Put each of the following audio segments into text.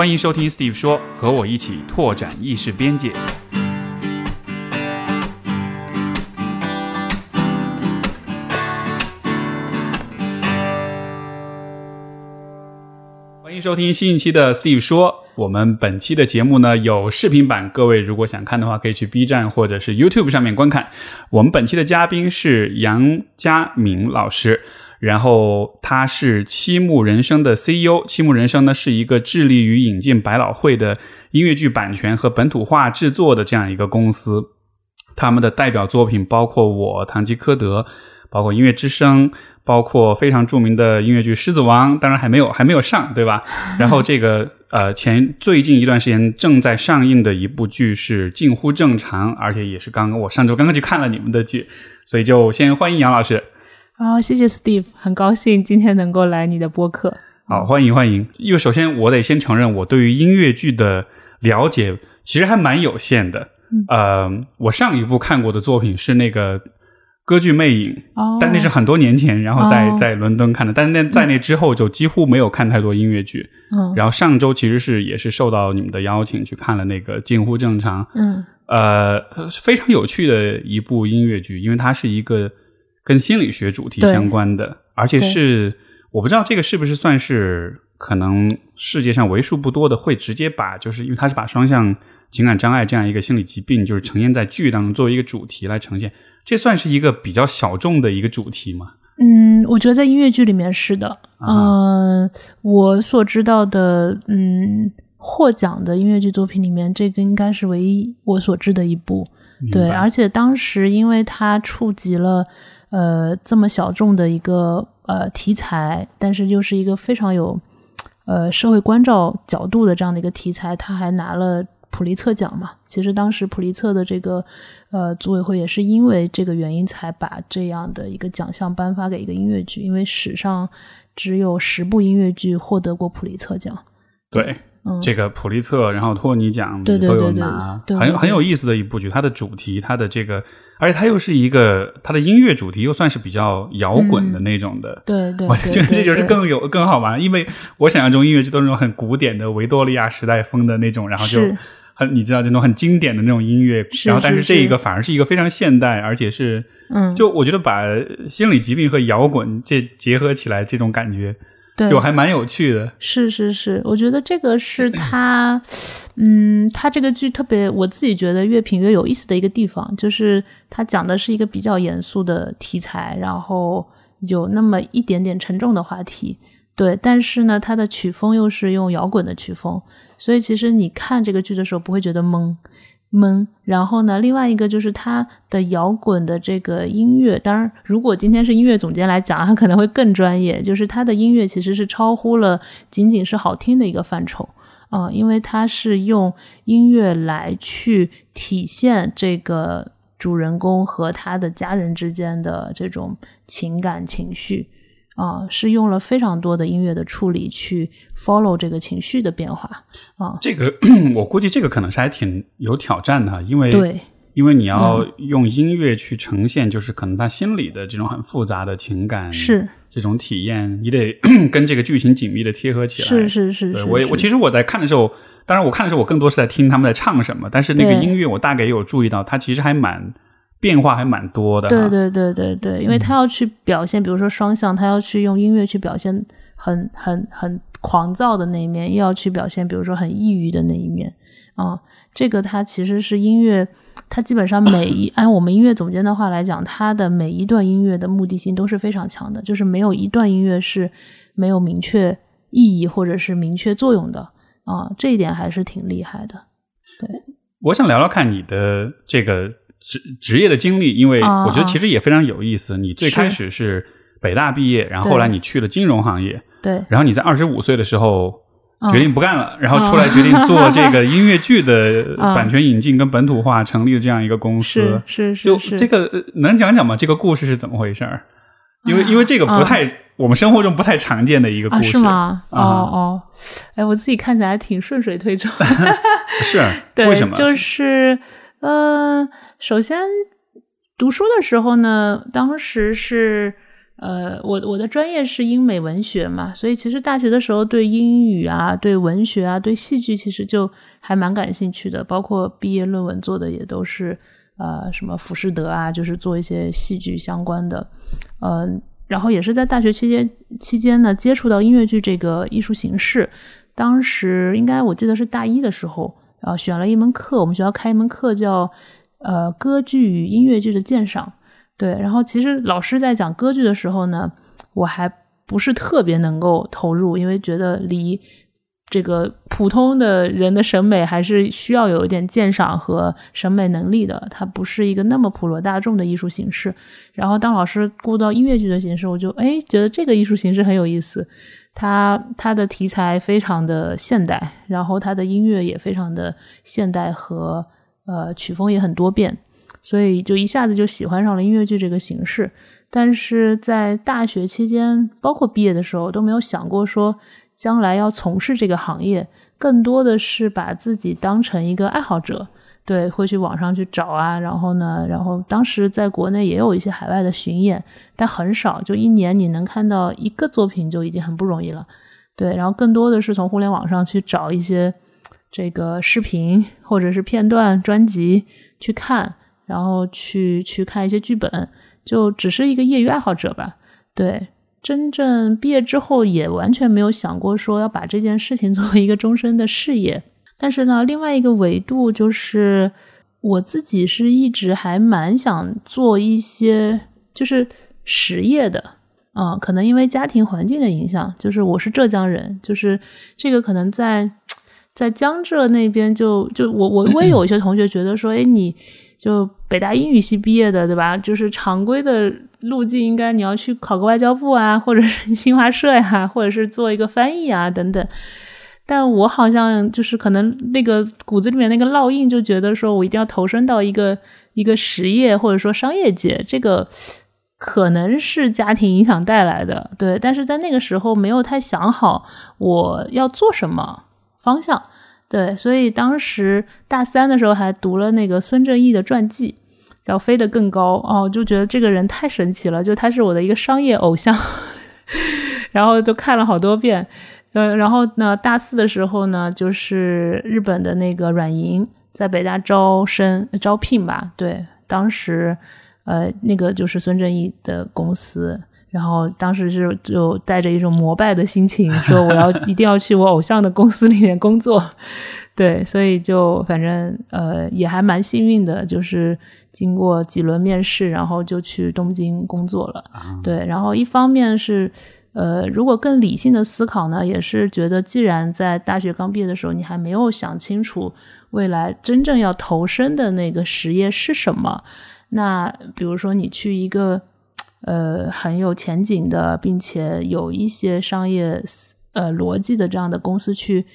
欢迎收听 Steve 说，和我一起拓展意识边界。欢迎收听新一期的 Steve 说。我们本期的节目呢有视频版，各位如果想看的话，可以去 B 站或者是 YouTube 上面观看。我们本期的嘉宾是杨佳敏老师。然后他是七木人生的 CEO，七木人生呢是一个致力于引进百老汇的音乐剧版权和本土化制作的这样一个公司。他们的代表作品包括《我堂吉诃德》，包括《音乐之声》，包括非常著名的音乐剧《狮子王》，当然还没有还没有上，对吧？然后这个呃前最近一段时间正在上映的一部剧是《近乎正常》，而且也是刚刚我上周刚刚去看了你们的剧，所以就先欢迎杨老师。好，谢谢 Steve，很高兴今天能够来你的播客。好，欢迎欢迎。因为首先我得先承认，我对于音乐剧的了解其实还蛮有限的。呃，我上一部看过的作品是那个歌剧《魅影》，但那是很多年前，然后在在伦敦看的。但是那在那之后就几乎没有看太多音乐剧。嗯。然后上周其实是也是受到你们的邀请去看了那个《近乎正常》。嗯。呃，非常有趣的一部音乐剧，因为它是一个。跟心理学主题相关的，而且是我不知道这个是不是算是可能世界上为数不多的会直接把，就是因为它是把双向情感障碍这样一个心理疾病，就是呈现在剧当中作为一个主题来呈现，这算是一个比较小众的一个主题吗？嗯，我觉得在音乐剧里面是的。嗯，我所知道的，嗯，获奖的音乐剧作品里面，这个应该是唯一我所知的一部。对，而且当时因为它触及了。呃，这么小众的一个呃题材，但是又是一个非常有呃社会关照角度的这样的一个题材，他还拿了普利策奖嘛。其实当时普利策的这个呃组委会也是因为这个原因才把这样的一个奖项颁发给一个音乐剧，因为史上只有十部音乐剧获得过普利策奖。对。这个普利策，然后托尼奖都有拿，很很有意思的一部剧。它的主题，它的这个，而且它又是一个它的音乐主题，又算是比较摇滚的那种的。对对，我觉得这就是更有更好玩。因为我想象中音乐剧都是那种很古典的维多利亚时代风的那种，然后就很你知道这种很经典的那种音乐。然后但是这一个反而是一个非常现代，而且是嗯，就我觉得把心理疾病和摇滚这结合起来，这种感觉。就还蛮有趣的，是是是，我觉得这个是他，嗯，他这个剧特别，我自己觉得越品越有意思的一个地方，就是他讲的是一个比较严肃的题材，然后有那么一点点沉重的话题，对，但是呢，它的曲风又是用摇滚的曲风，所以其实你看这个剧的时候不会觉得懵。闷，然后呢？另外一个就是他的摇滚的这个音乐，当然，如果今天是音乐总监来讲，他可能会更专业。就是他的音乐其实是超乎了仅仅是好听的一个范畴啊，因为他是用音乐来去体现这个主人公和他的家人之间的这种情感情绪。啊，是用了非常多的音乐的处理去 follow 这个情绪的变化啊。这个 我估计这个可能是还挺有挑战的，因为对，因为你要用音乐去呈现，就是可能他心里的这种很复杂的情感是这种体验，你得 跟这个剧情紧密的贴合起来。是是是，我我其实我在看的时候，当然我看的时候我更多是在听他们在唱什么，但是那个音乐我大概也有注意到，它其实还蛮。变化还蛮多的，对对对对对，因为他要去表现，比如说双向，他要去用音乐去表现很很很狂躁的那一面，又要去表现，比如说很抑郁的那一面啊。这个他其实是音乐，他基本上每一按我们音乐总监的话来讲，他的每一段音乐的目的性都是非常强的，就是没有一段音乐是没有明确意义或者是明确作用的啊。这一点还是挺厉害的。对，我想聊聊看你的这个。职职业的经历，因为我觉得其实也非常有意思。你最开始是北大毕业，然后后来你去了金融行业，对。然后你在二十五岁的时候决定不干了，然后出来决定做这 个音乐剧的版权引进跟本土化，成立了这样一个公司。是是是。就这个能讲讲吗？这个故事是怎么回事儿？因为因为这个不太我们生活中不太常见的一个故事，是吗？哦哦，哎，我自己看起来挺顺水推舟。是，为什么？就是。呃，首先读书的时候呢，当时是呃，我我的专业是英美文学嘛，所以其实大学的时候对英语啊、对文学啊、对戏剧其实就还蛮感兴趣的，包括毕业论文做的也都是呃什么浮士德啊，就是做一些戏剧相关的，嗯，然后也是在大学期间期间呢接触到音乐剧这个艺术形式，当时应该我记得是大一的时候，然后选了一门课，我们学校开一门课叫呃歌剧与音乐剧的鉴赏。对，然后其实老师在讲歌剧的时候呢，我还不是特别能够投入，因为觉得离这个普通的人的审美还是需要有一点鉴赏和审美能力的，它不是一个那么普罗大众的艺术形式。然后当老师顾到音乐剧的形式，我就哎觉得这个艺术形式很有意思，它它的题材非常的现代，然后它的音乐也非常的现代和呃曲风也很多变。所以就一下子就喜欢上了音乐剧这个形式，但是在大学期间，包括毕业的时候，都没有想过说将来要从事这个行业，更多的是把自己当成一个爱好者，对，会去网上去找啊，然后呢，然后当时在国内也有一些海外的巡演，但很少，就一年你能看到一个作品就已经很不容易了，对，然后更多的是从互联网上去找一些这个视频或者是片段专辑去看。然后去去看一些剧本，就只是一个业余爱好者吧。对，真正毕业之后也完全没有想过说要把这件事情 作为一个终身的事业。但是呢，另外一个维度就是我自己是一直还蛮想做一些就是实业的。嗯，可能因为家庭环境的影响，就是我是浙江人，就是这个可能在在江浙那边就就我我我也有一些同学觉得说，哎你。就北大英语系毕业的，对吧？就是常规的路径，应该你要去考个外交部啊，或者是新华社呀，或者是做一个翻译啊等等。但我好像就是可能那个骨子里面那个烙印，就觉得说我一定要投身到一个一个实业或者说商业界，这个可能是家庭影响带来的。对，但是在那个时候没有太想好我要做什么方向。对，所以当时大三的时候还读了那个孙正义的传记，叫《飞得更高》哦，就觉得这个人太神奇了，就他是我的一个商业偶像，然后就看了好多遍。呃，然后呢，大四的时候呢，就是日本的那个软银在北大招生招聘吧，对，当时呃那个就是孙正义的公司。然后当时是就带着一种膜拜的心情，说我要 一定要去我偶像的公司里面工作，对，所以就反正呃也还蛮幸运的，就是经过几轮面试，然后就去东京工作了，对。然后一方面是呃如果更理性的思考呢，也是觉得既然在大学刚毕业的时候你还没有想清楚未来真正要投身的那个实业是什么，那比如说你去一个。呃，很有前景的，并且有一些商业呃逻辑的这样的公司去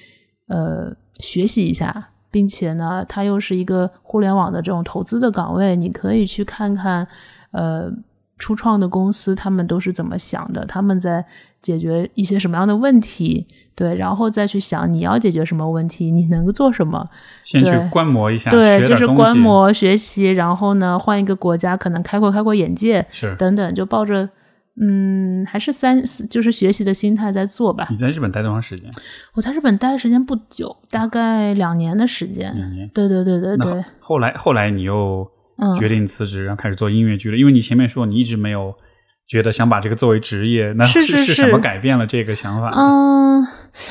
呃学习一下，并且呢，它又是一个互联网的这种投资的岗位，你可以去看看呃初创的公司他们都是怎么想的，他们在解决一些什么样的问题。对，然后再去想你要解决什么问题，你能够做什么？先去观摩一下，对，就是观摩学习，然后呢，换一个国家，可能开阔开阔眼界，是等等，就抱着嗯，还是三，就是学习的心态在做吧。你在日本待多长时间？我在日本待的时间不久，大概两年的时间。两年。对对对对对。后来后来你又决定辞职，然后开始做音乐剧了，因为你前面说你一直没有。觉得想把这个作为职业，那是是什么改变了这个想法？嗯，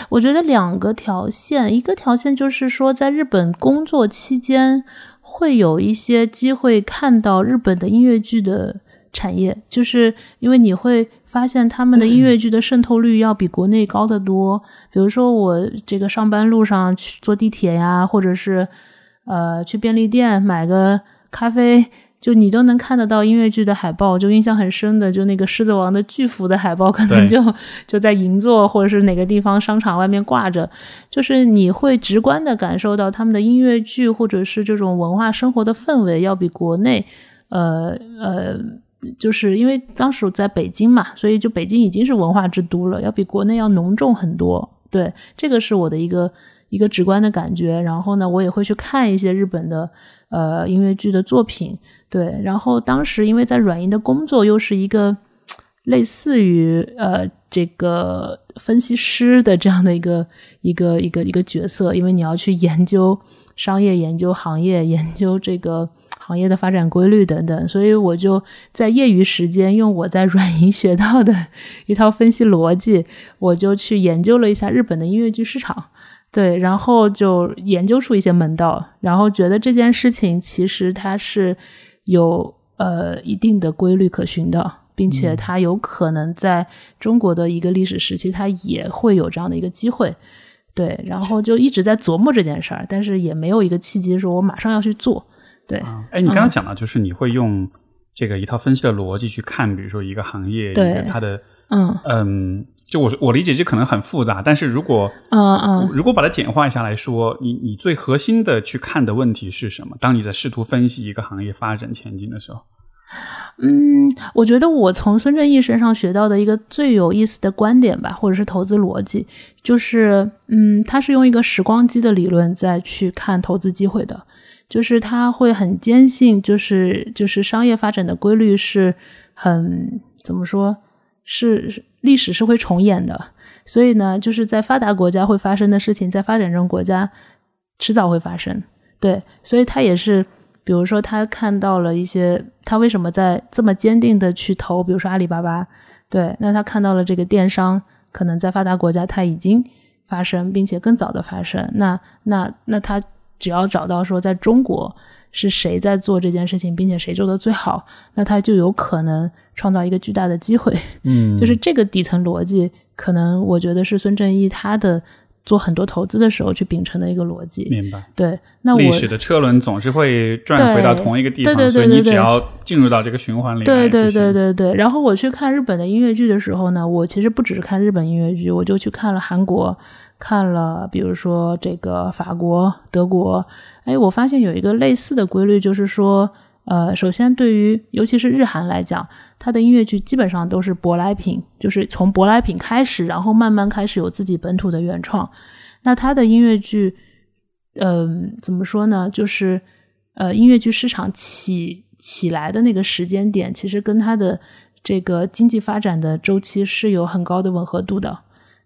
我觉得两个条线，一个条线就是说，在日本工作期间会有一些机会看到日本的音乐剧的产业，就是因为你会发现他们的音乐剧的渗透率要比国内高得多。比如说我这个上班路上去坐地铁呀，或者是呃去便利店买个咖啡。就你都能看得到音乐剧的海报，就印象很深的，就那个《狮子王》的巨幅的海报，可能就就在银座或者是哪个地方商场外面挂着，就是你会直观的感受到他们的音乐剧或者是这种文化生活的氛围要比国内，呃呃，就是因为当时我在北京嘛，所以就北京已经是文化之都了，要比国内要浓重很多。对，这个是我的一个一个直观的感觉。然后呢，我也会去看一些日本的。呃，音乐剧的作品，对，然后当时因为在软银的工作又是一个类似于呃这个分析师的这样的一个一个一个一个角色，因为你要去研究商业、研究行业、研究这个行业的发展规律等等，所以我就在业余时间用我在软银学到的一套分析逻辑，我就去研究了一下日本的音乐剧市场。对，然后就研究出一些门道，然后觉得这件事情其实它是有呃一定的规律可循的，并且它有可能在中国的一个历史时期，它也会有这样的一个机会。对，然后就一直在琢磨这件事儿，但是也没有一个契机说我马上要去做。对，哎，你刚刚讲到就是你会用这个一套分析的逻辑去看，比如说一个行业，对它的嗯嗯。就我我理解，这可能很复杂，但是如果嗯嗯，如果把它简化一下来说，你你最核心的去看的问题是什么？当你在试图分析一个行业发展前景的时候，嗯，我觉得我从孙正义身上学到的一个最有意思的观点吧，或者是投资逻辑，就是嗯，他是用一个时光机的理论在去看投资机会的，就是他会很坚信，就是就是商业发展的规律是很怎么说？是历史是会重演的，所以呢，就是在发达国家会发生的事情，在发展中国家迟早会发生。对，所以他也是，比如说他看到了一些，他为什么在这么坚定的去投，比如说阿里巴巴，对，那他看到了这个电商可能在发达国家它已经发生，并且更早的发生，那那那他只要找到说在中国。是谁在做这件事情，并且谁做的最好，那他就有可能创造一个巨大的机会。嗯，就是这个底层逻辑，可能我觉得是孙正义他的做很多投资的时候去秉承的一个逻辑。明白。对，那我历史的车轮总是会转回到同一个地方，对对对对，所以你只要进入到这个循环里对对对对对。然后我去看日本的音乐剧的时候呢，我其实不只是看日本音乐剧，我就去看了韩国。看了，比如说这个法国、德国，哎，我发现有一个类似的规律，就是说，呃，首先对于尤其是日韩来讲，它的音乐剧基本上都是舶来品，就是从舶来品开始，然后慢慢开始有自己本土的原创。那它的音乐剧，嗯，怎么说呢？就是呃，音乐剧市场起起来的那个时间点，其实跟它的这个经济发展的周期是有很高的吻合度的。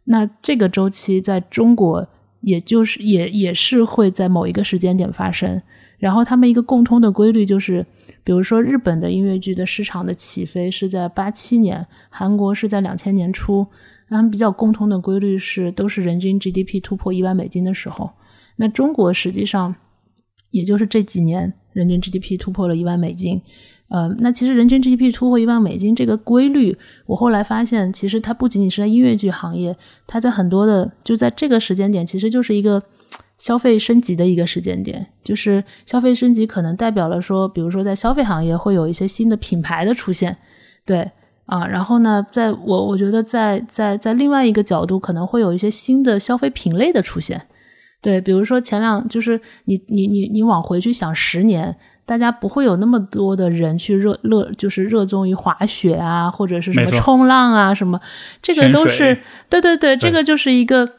那这个周期在中国，也就是也也是会在某一个时间点发生。然后他们一个共通的规律就是，比如说日本的音乐剧的市场的起飞是在八七年，韩国是在两千年初。他们比较共通的规律是，都是人均 GDP 突破一万美金的时候。那中国实际上也就是这几年，人均 GDP 突破了一万美金。呃，那其实人均 GDP 突破一万美金这个规律，我后来发现，其实它不仅仅是在音乐剧行业，它在很多的就在这个时间点，其实就是一个消费升级的一个时间点。就是消费升级可能代表了说，比如说在消费行业会有一些新的品牌的出现，对啊，然后呢，在我我觉得在在在另外一个角度，可能会有一些新的消费品类的出现，对，比如说前两就是你你你你往回去想十年。大家不会有那么多的人去热热，就是热衷于滑雪啊，或者是什么冲浪啊，什么，这个都是对对对，这个就是一个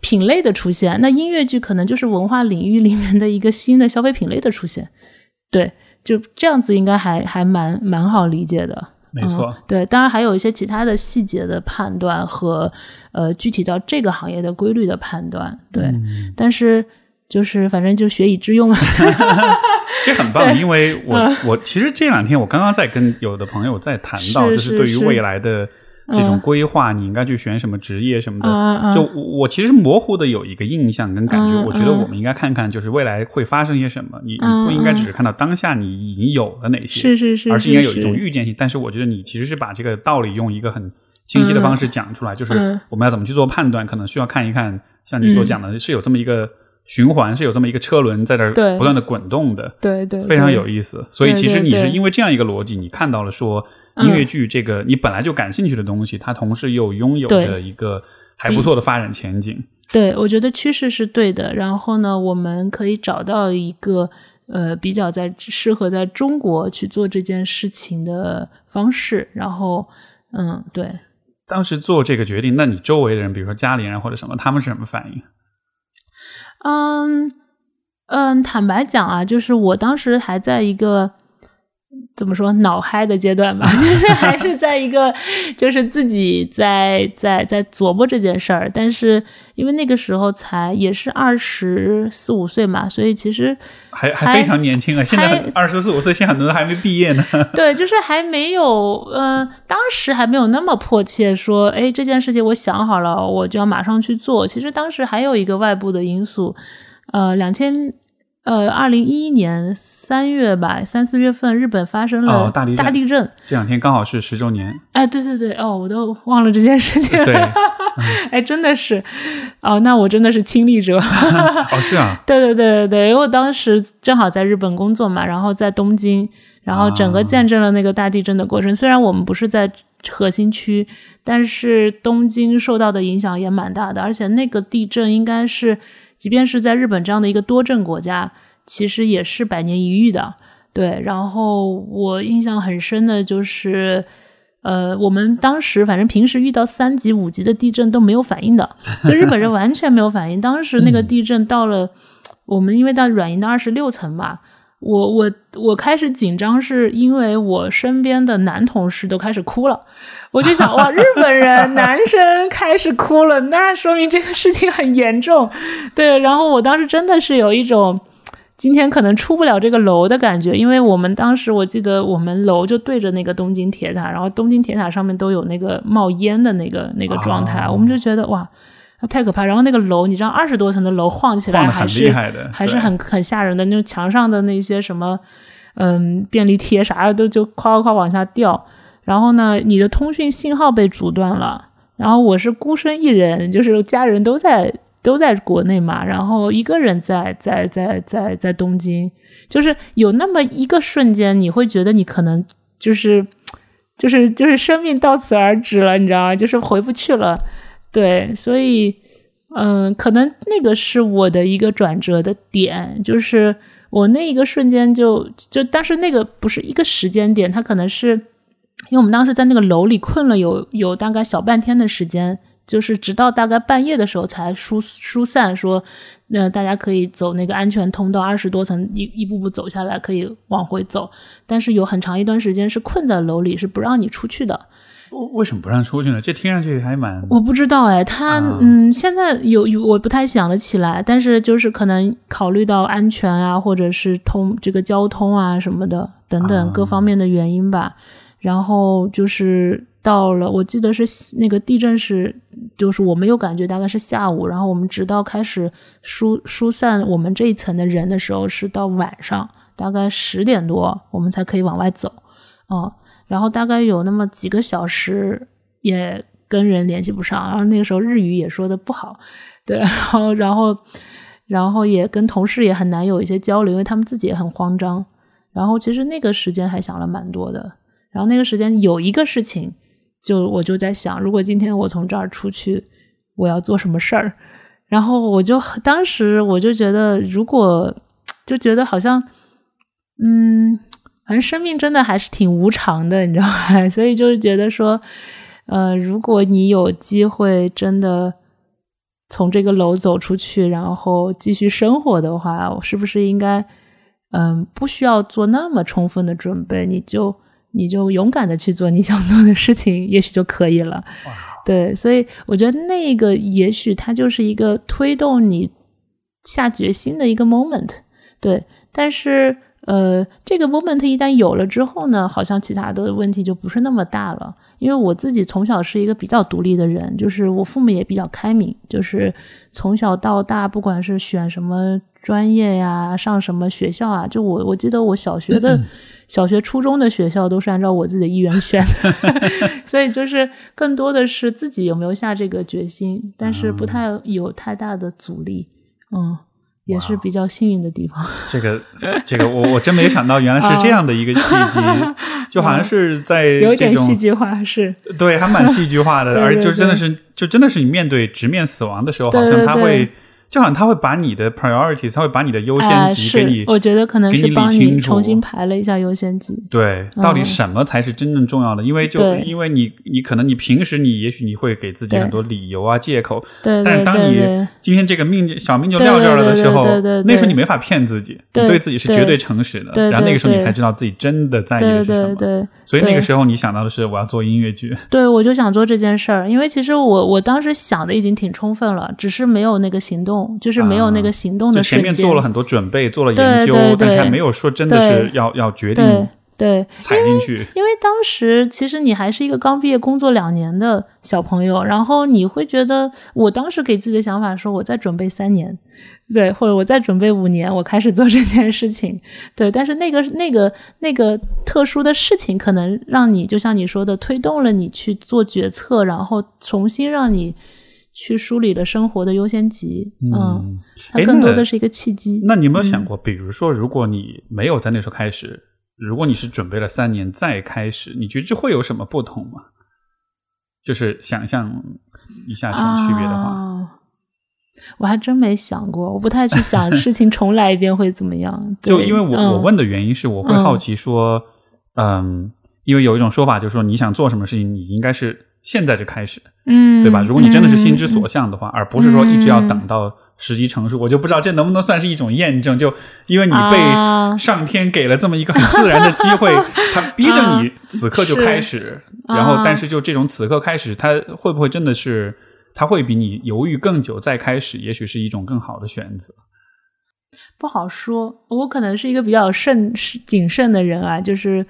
品类的出现。那音乐剧可能就是文化领域里面的一个新的消费品类的出现，对，就这样子应该还还蛮蛮好理解的。没错，对，当然还有一些其他的细节的判断和呃具体到这个行业的规律的判断，对，但是就是反正就学以致用嘛。这很棒，因为我我其实这两天我刚刚在跟有的朋友在谈到，就是对于未来的这种规划，你应该去选什么职业什么的。就我其实模糊的有一个印象跟感觉，我觉得我们应该看看，就是未来会发生些什么。你你不应该只是看到当下你已经有了哪些，是是是，而是应该有一种预见性。但是我觉得你其实是把这个道理用一个很清晰的方式讲出来，就是我们要怎么去做判断，可能需要看一看，像你所讲的，是有这么一个。循环是有这么一个车轮在这儿不断的滚动的，对对，非常有意思。所以其实你是因为这样一个逻辑，你看到了说音乐剧这个你本来就感兴趣的东西，它同时又拥有着一个还不错的发展前景。对，我觉得趋势是对的。然后呢，我们可以找到一个呃比较在适合在中国去做这件事情的方式。然后，嗯，对。当时做这个决定，那你周围的人，比如说家里人或者什么，他们是什么反应？嗯嗯，坦白讲啊，就是我当时还在一个怎么说脑嗨的阶段吧，就是还是在一个就是自己在在在琢磨这件事儿，但是因为那个时候才也是二十四五岁嘛，所以其实还还非常年轻啊。现在二十四五岁，现在很多人还没毕业呢。对，就是还没有，嗯，当时还没有那么迫切说，哎，这件事情我想好了，我就要马上去做。其实当时还有一个外部的因素，呃，两千。呃，二零一一年三月吧，三四月份，日本发生了大地大地震。这两天刚好是十周年。哎，对对对，哦，我都忘了这件事情。对，哎，真的是，哦，那我真的是亲历者。哦，是啊。对对对对对，因为我当时正好在日本工作嘛，然后在东京，然后整个见证了那个大地震的过程。虽然我们不是在核心区，但是东京受到的影响也蛮大的，而且那个地震应该是。即便是在日本这样的一个多政国家，其实也是百年一遇的。对，然后我印象很深的就是，呃，我们当时反正平时遇到三级、五级的地震都没有反应的，就日本人完全没有反应。当时那个地震到了，我们因为到软银的二十六层嘛。我我我开始紧张，是因为我身边的男同事都开始哭了，我就想哇，日本人男生开始哭了，那说明这个事情很严重，对。然后我当时真的是有一种今天可能出不了这个楼的感觉，因为我们当时我记得我们楼就对着那个东京铁塔，然后东京铁塔上面都有那个冒烟的那个那个状态，我们就觉得哇。太可怕！然后那个楼，你知道，二十多层的楼晃起来还是还是很很吓人的。那种墙上的那些什么，嗯，便利贴啥的都就夸夸夸往下掉。然后呢，你的通讯信号被阻断了。然后我是孤身一人，就是家人都在都在国内嘛，然后一个人在在在在在东京，就是有那么一个瞬间，你会觉得你可能就是就是就是生命到此而止了，你知道吗？就是回不去了。对，所以，嗯，可能那个是我的一个转折的点，就是我那一个瞬间就就，但是那个不是一个时间点，它可能是因为我们当时在那个楼里困了有有大概小半天的时间，就是直到大概半夜的时候才疏疏散，说那大家可以走那个安全通道，二十多层一一步步走下来，可以往回走，但是有很长一段时间是困在楼里，是不让你出去的。为什么不让出去呢？这听上去还蛮……我不知道哎，他嗯，现在有有我不太想得起来，但是就是可能考虑到安全啊，或者是通这个交通啊什么的等等各方面的原因吧。然后就是到了，我记得是那个地震是，就是我们有感觉，大概是下午，然后我们直到开始疏疏散我们这一层的人的时候，是到晚上大概十点多，我们才可以往外走，嗯。然后大概有那么几个小时也跟人联系不上，然后那个时候日语也说的不好，对，然后然后然后也跟同事也很难有一些交流，因为他们自己也很慌张。然后其实那个时间还想了蛮多的。然后那个时间有一个事情，就我就在想，如果今天我从这儿出去，我要做什么事儿？然后我就当时我就觉得，如果就觉得好像，嗯。反正生命真的还是挺无常的，你知道吗？所以就是觉得说，呃，如果你有机会真的从这个楼走出去，然后继续生活的话，我是不是应该，嗯，不需要做那么充分的准备，你就你就勇敢的去做你 想做的事情，也许就可以了。对，所以我觉得那个也许它就是一个推动你下决心的一个 moment。对，但是。呃，这个 moment 一旦有了之后呢，好像其他的问题就不是那么大了。因为我自己从小是一个比较独立的人，就是我父母也比较开明，就是从小到大，不管是选什么专业呀，上什么学校啊，就我我记得我小学的 小学、初中的学校都是按照我自己的意愿选的，所以就是更多的是自己有没有下这个决心，但是不太有太大的阻力，嗯。也是比较幸运的地方。这个，这个，我我真没想到，原来是这样的一个契机，就好像是在有点戏剧化，是。对，还蛮戏剧化的，而就真的是，就真的是你面对直面死亡的时候，好像他会就好像他会把你的 priorities，他会把你的优先哎级给你是，我觉得可能给你是帮理清楚。重新排了一下优先级。对，到底什么才是真正重要的？因为就因为你你可能你平时你也许你会给自己很多理由啊借口，但当你今天这个命小命就撂这儿了的时候对对对对，对。那时候你没法骗自己，你对对自己是绝对诚实的，对然后那个时候你才知道自己真的在意的是什么。对对。所以那个时候你想到的是我要做音乐剧，对，我就想做这件事儿，因为其实我我当时想的已经挺充分了，只是没有那个行动，就是没有那个行动的瞬间。前面做了很多准备，做了对研究对，但是还对没有说真的是要要决定对对，踩进去。因为当时其实你还是一个刚毕业工作两年的小朋友，然后你会觉得，我当时给自己的想法说，我再准备三年，对，或者我再准备五年，我开始做这件事情，对。但是那个那个那个特殊的事情，可能让你就像你说的，推动了你去做决策，然后重新让你去梳理了生活的优先级，嗯，嗯，它更多的是一个契机。那你有没有嗯想过，比如说，如果你没有在那时候开始，如果你是准备了三年再开始，你觉得这会有什么不同吗？就是想象一下这种区别的话，啊我还真没想过，我不太去想事情重来一遍会怎么样。就因为我、嗯我问的原因是，我会好奇说，嗯因为有一种说法就是说，你想做什么事情，你应该是现在就开始，嗯，对吧？如果你真的是心之所嗯向的话，而不是说一直要等到时机成熟，我就不知道这能不能算是一种验证。就因为你被啊上天给了这么一个很自然的机会，他逼着你此刻就开始，啊然后但是就这种此刻开始，他会不会真的是？他会比你犹豫更久再开始，也许是一种更好的选择。不好说，我可能是一个比较慎谨慎的人啊，就是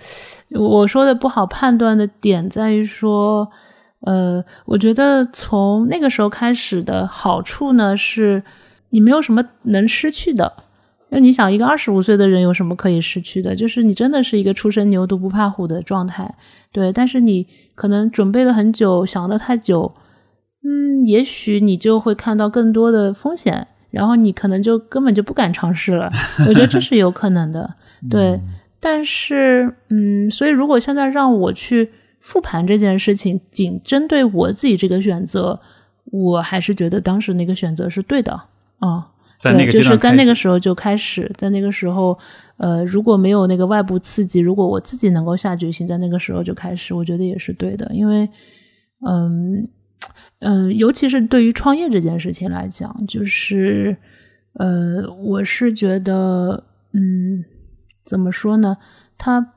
我说的不好判断的点在于说，呃，我觉得从那个时候开始的好处呢，是你没有什么能失去的。就你想，一个二十五岁的人有什么可以失去的？就是你真的是一个初生牛犊不怕虎的状态，对。但是你可能准备了很久，想的太久，嗯，也许你就会看到更多的风险，然后你可能就根本就不敢尝试了。我觉得这是有可能的，对。但是，嗯，所以如果现在让我去复盘这件事情，仅针对我自己这个选择，我还是觉得当时那个选择是对的，啊、在那个对，就是在那个时候就开始，在那个时候，呃，如果没有那个外部刺激，如果我自己能够下决心，在那个时候就开始，我觉得也是对的，因为，嗯嗯，尤其是对于创业这件事情来讲，就是，呃，我是觉得，嗯，怎么说呢？它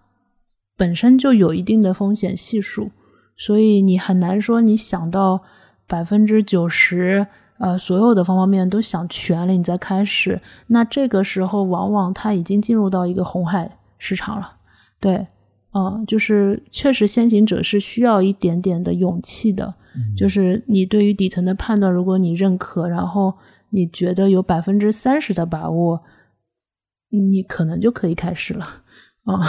本身就有一定的风险系数，所以你很难说你想到百分之九十。呃，所有的方方面面都想全了，你再开始，那这个时候往往它已经进入到一个红海市场了。对，嗯、就是确实先行者是需要一点点的勇气的，就是你对于底层的判断，如果你认可，然后你觉得有百分之三十的把握，你可能就可以开始了。啊、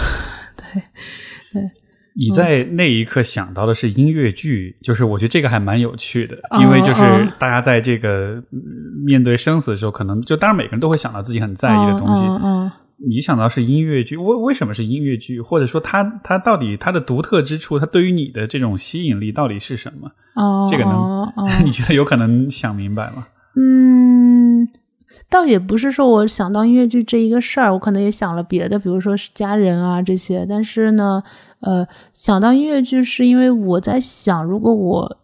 对对，你在那一刻想到的是音乐剧，就是我觉得这个还蛮有趣的，哦因为就是哦大家在这个嗯面对生死的时候，可能就当然每个人都会想到自己很在意的东西。嗯嗯你想到是音乐剧，为为什么是音乐剧？或者说它它到底它的独特之处，它对于你的这种吸引力到底是什么？哦，这个能 你觉得有可能想明白吗？嗯，倒也不是说我想到音乐剧这一个事儿，我可能也想了别的，比如说是家人啊这些。但是呢，呃，想到音乐剧是因为我在想，如果我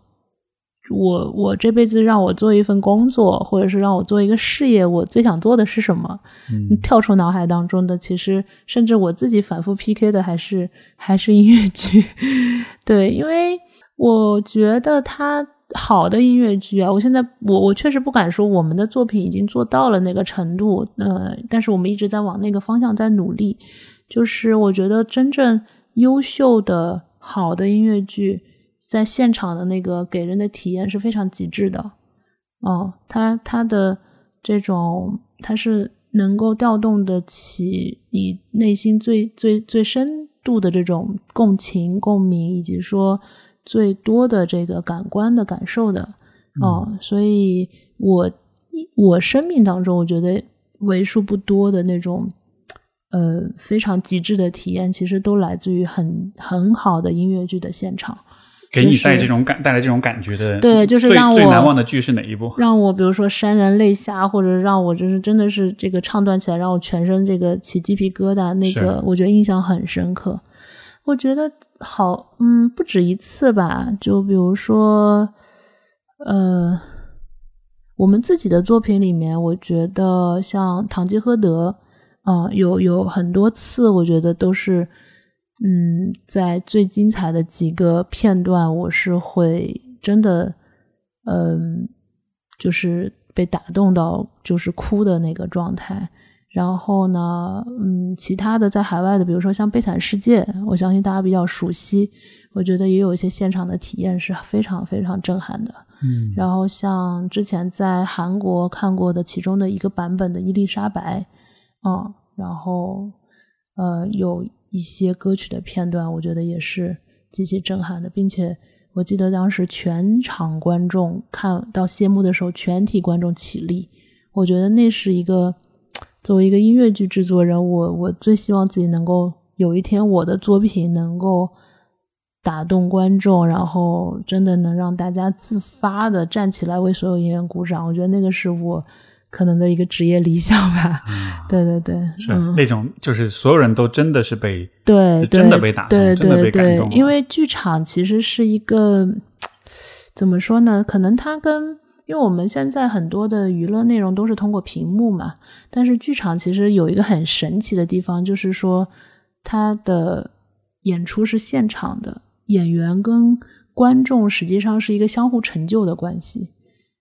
我我这辈子让我做一份工作，或者是让我做一个事业，我最想做的是什么？嗯跳出脑海当中的，其实甚至我自己反复 PK 的还是还是音乐剧。对，因为我觉得它好的音乐剧啊，我现在我我确实不敢说我们的作品已经做到了那个程度，呃，但是我们一直在往那个方向在努力。就是我觉得真正优秀的好的音乐剧，在现场的那个给人的体验是非常极致的。哦，它它的这种它是能够调动得起你内心最最最深度的这种共情、共鸣，以及说最多的这个感官的感受的。哦，所以我我生命当中，我觉得为数不多的那种。呃，非常极致的体验，其实都来自于很很好的音乐剧的现场。给你带这种感带来这种感觉的，对，就是最让我最难忘的剧是哪一部？让我比如说潸然泪下，或者让我就是真的是这个唱段起来，让我全身这个起鸡皮疙瘩，那个我觉得印象很深刻。我觉得好，嗯，不止一次吧。就比如说，呃，我们自己的作品里面，我觉得像《堂吉诃德》啊，有有很多次，我觉得都是，嗯，在最精彩的几个片段，我是会真的，嗯，就是被打动到，就是哭的那个状态。然后呢，嗯，其他的在海外的，比如说像《悲惨世界》，我相信大家比较熟悉，我觉得也有一些现场的体验是非常非常震撼的。嗯，然后像之前在韩国看过的其中的一个版本的《伊丽莎白》，嗯，然后呃有一些歌曲的片段，我觉得也是极其震撼的，并且我记得当时全场观众看到谢幕的时候，全体观众起立，我觉得那是一个。作为一个音乐剧制作人，我我最希望自己能够有一天我的作品能够打动观众，然后真的能让大家自发的站起来为所有演员鼓掌。我觉得那个是我可能的一个职业理想吧。对对对，是那种就是所有人都真的是被对真的被打动，真的被感动。因为剧场其实是一个怎么说呢？可能它跟因为我们现在很多的娱乐内容都是通过屏幕嘛，但是剧场其实有一个很神奇的地方，就是说它的演出是现场的，演员跟观众实际上是一个相互成就的关系，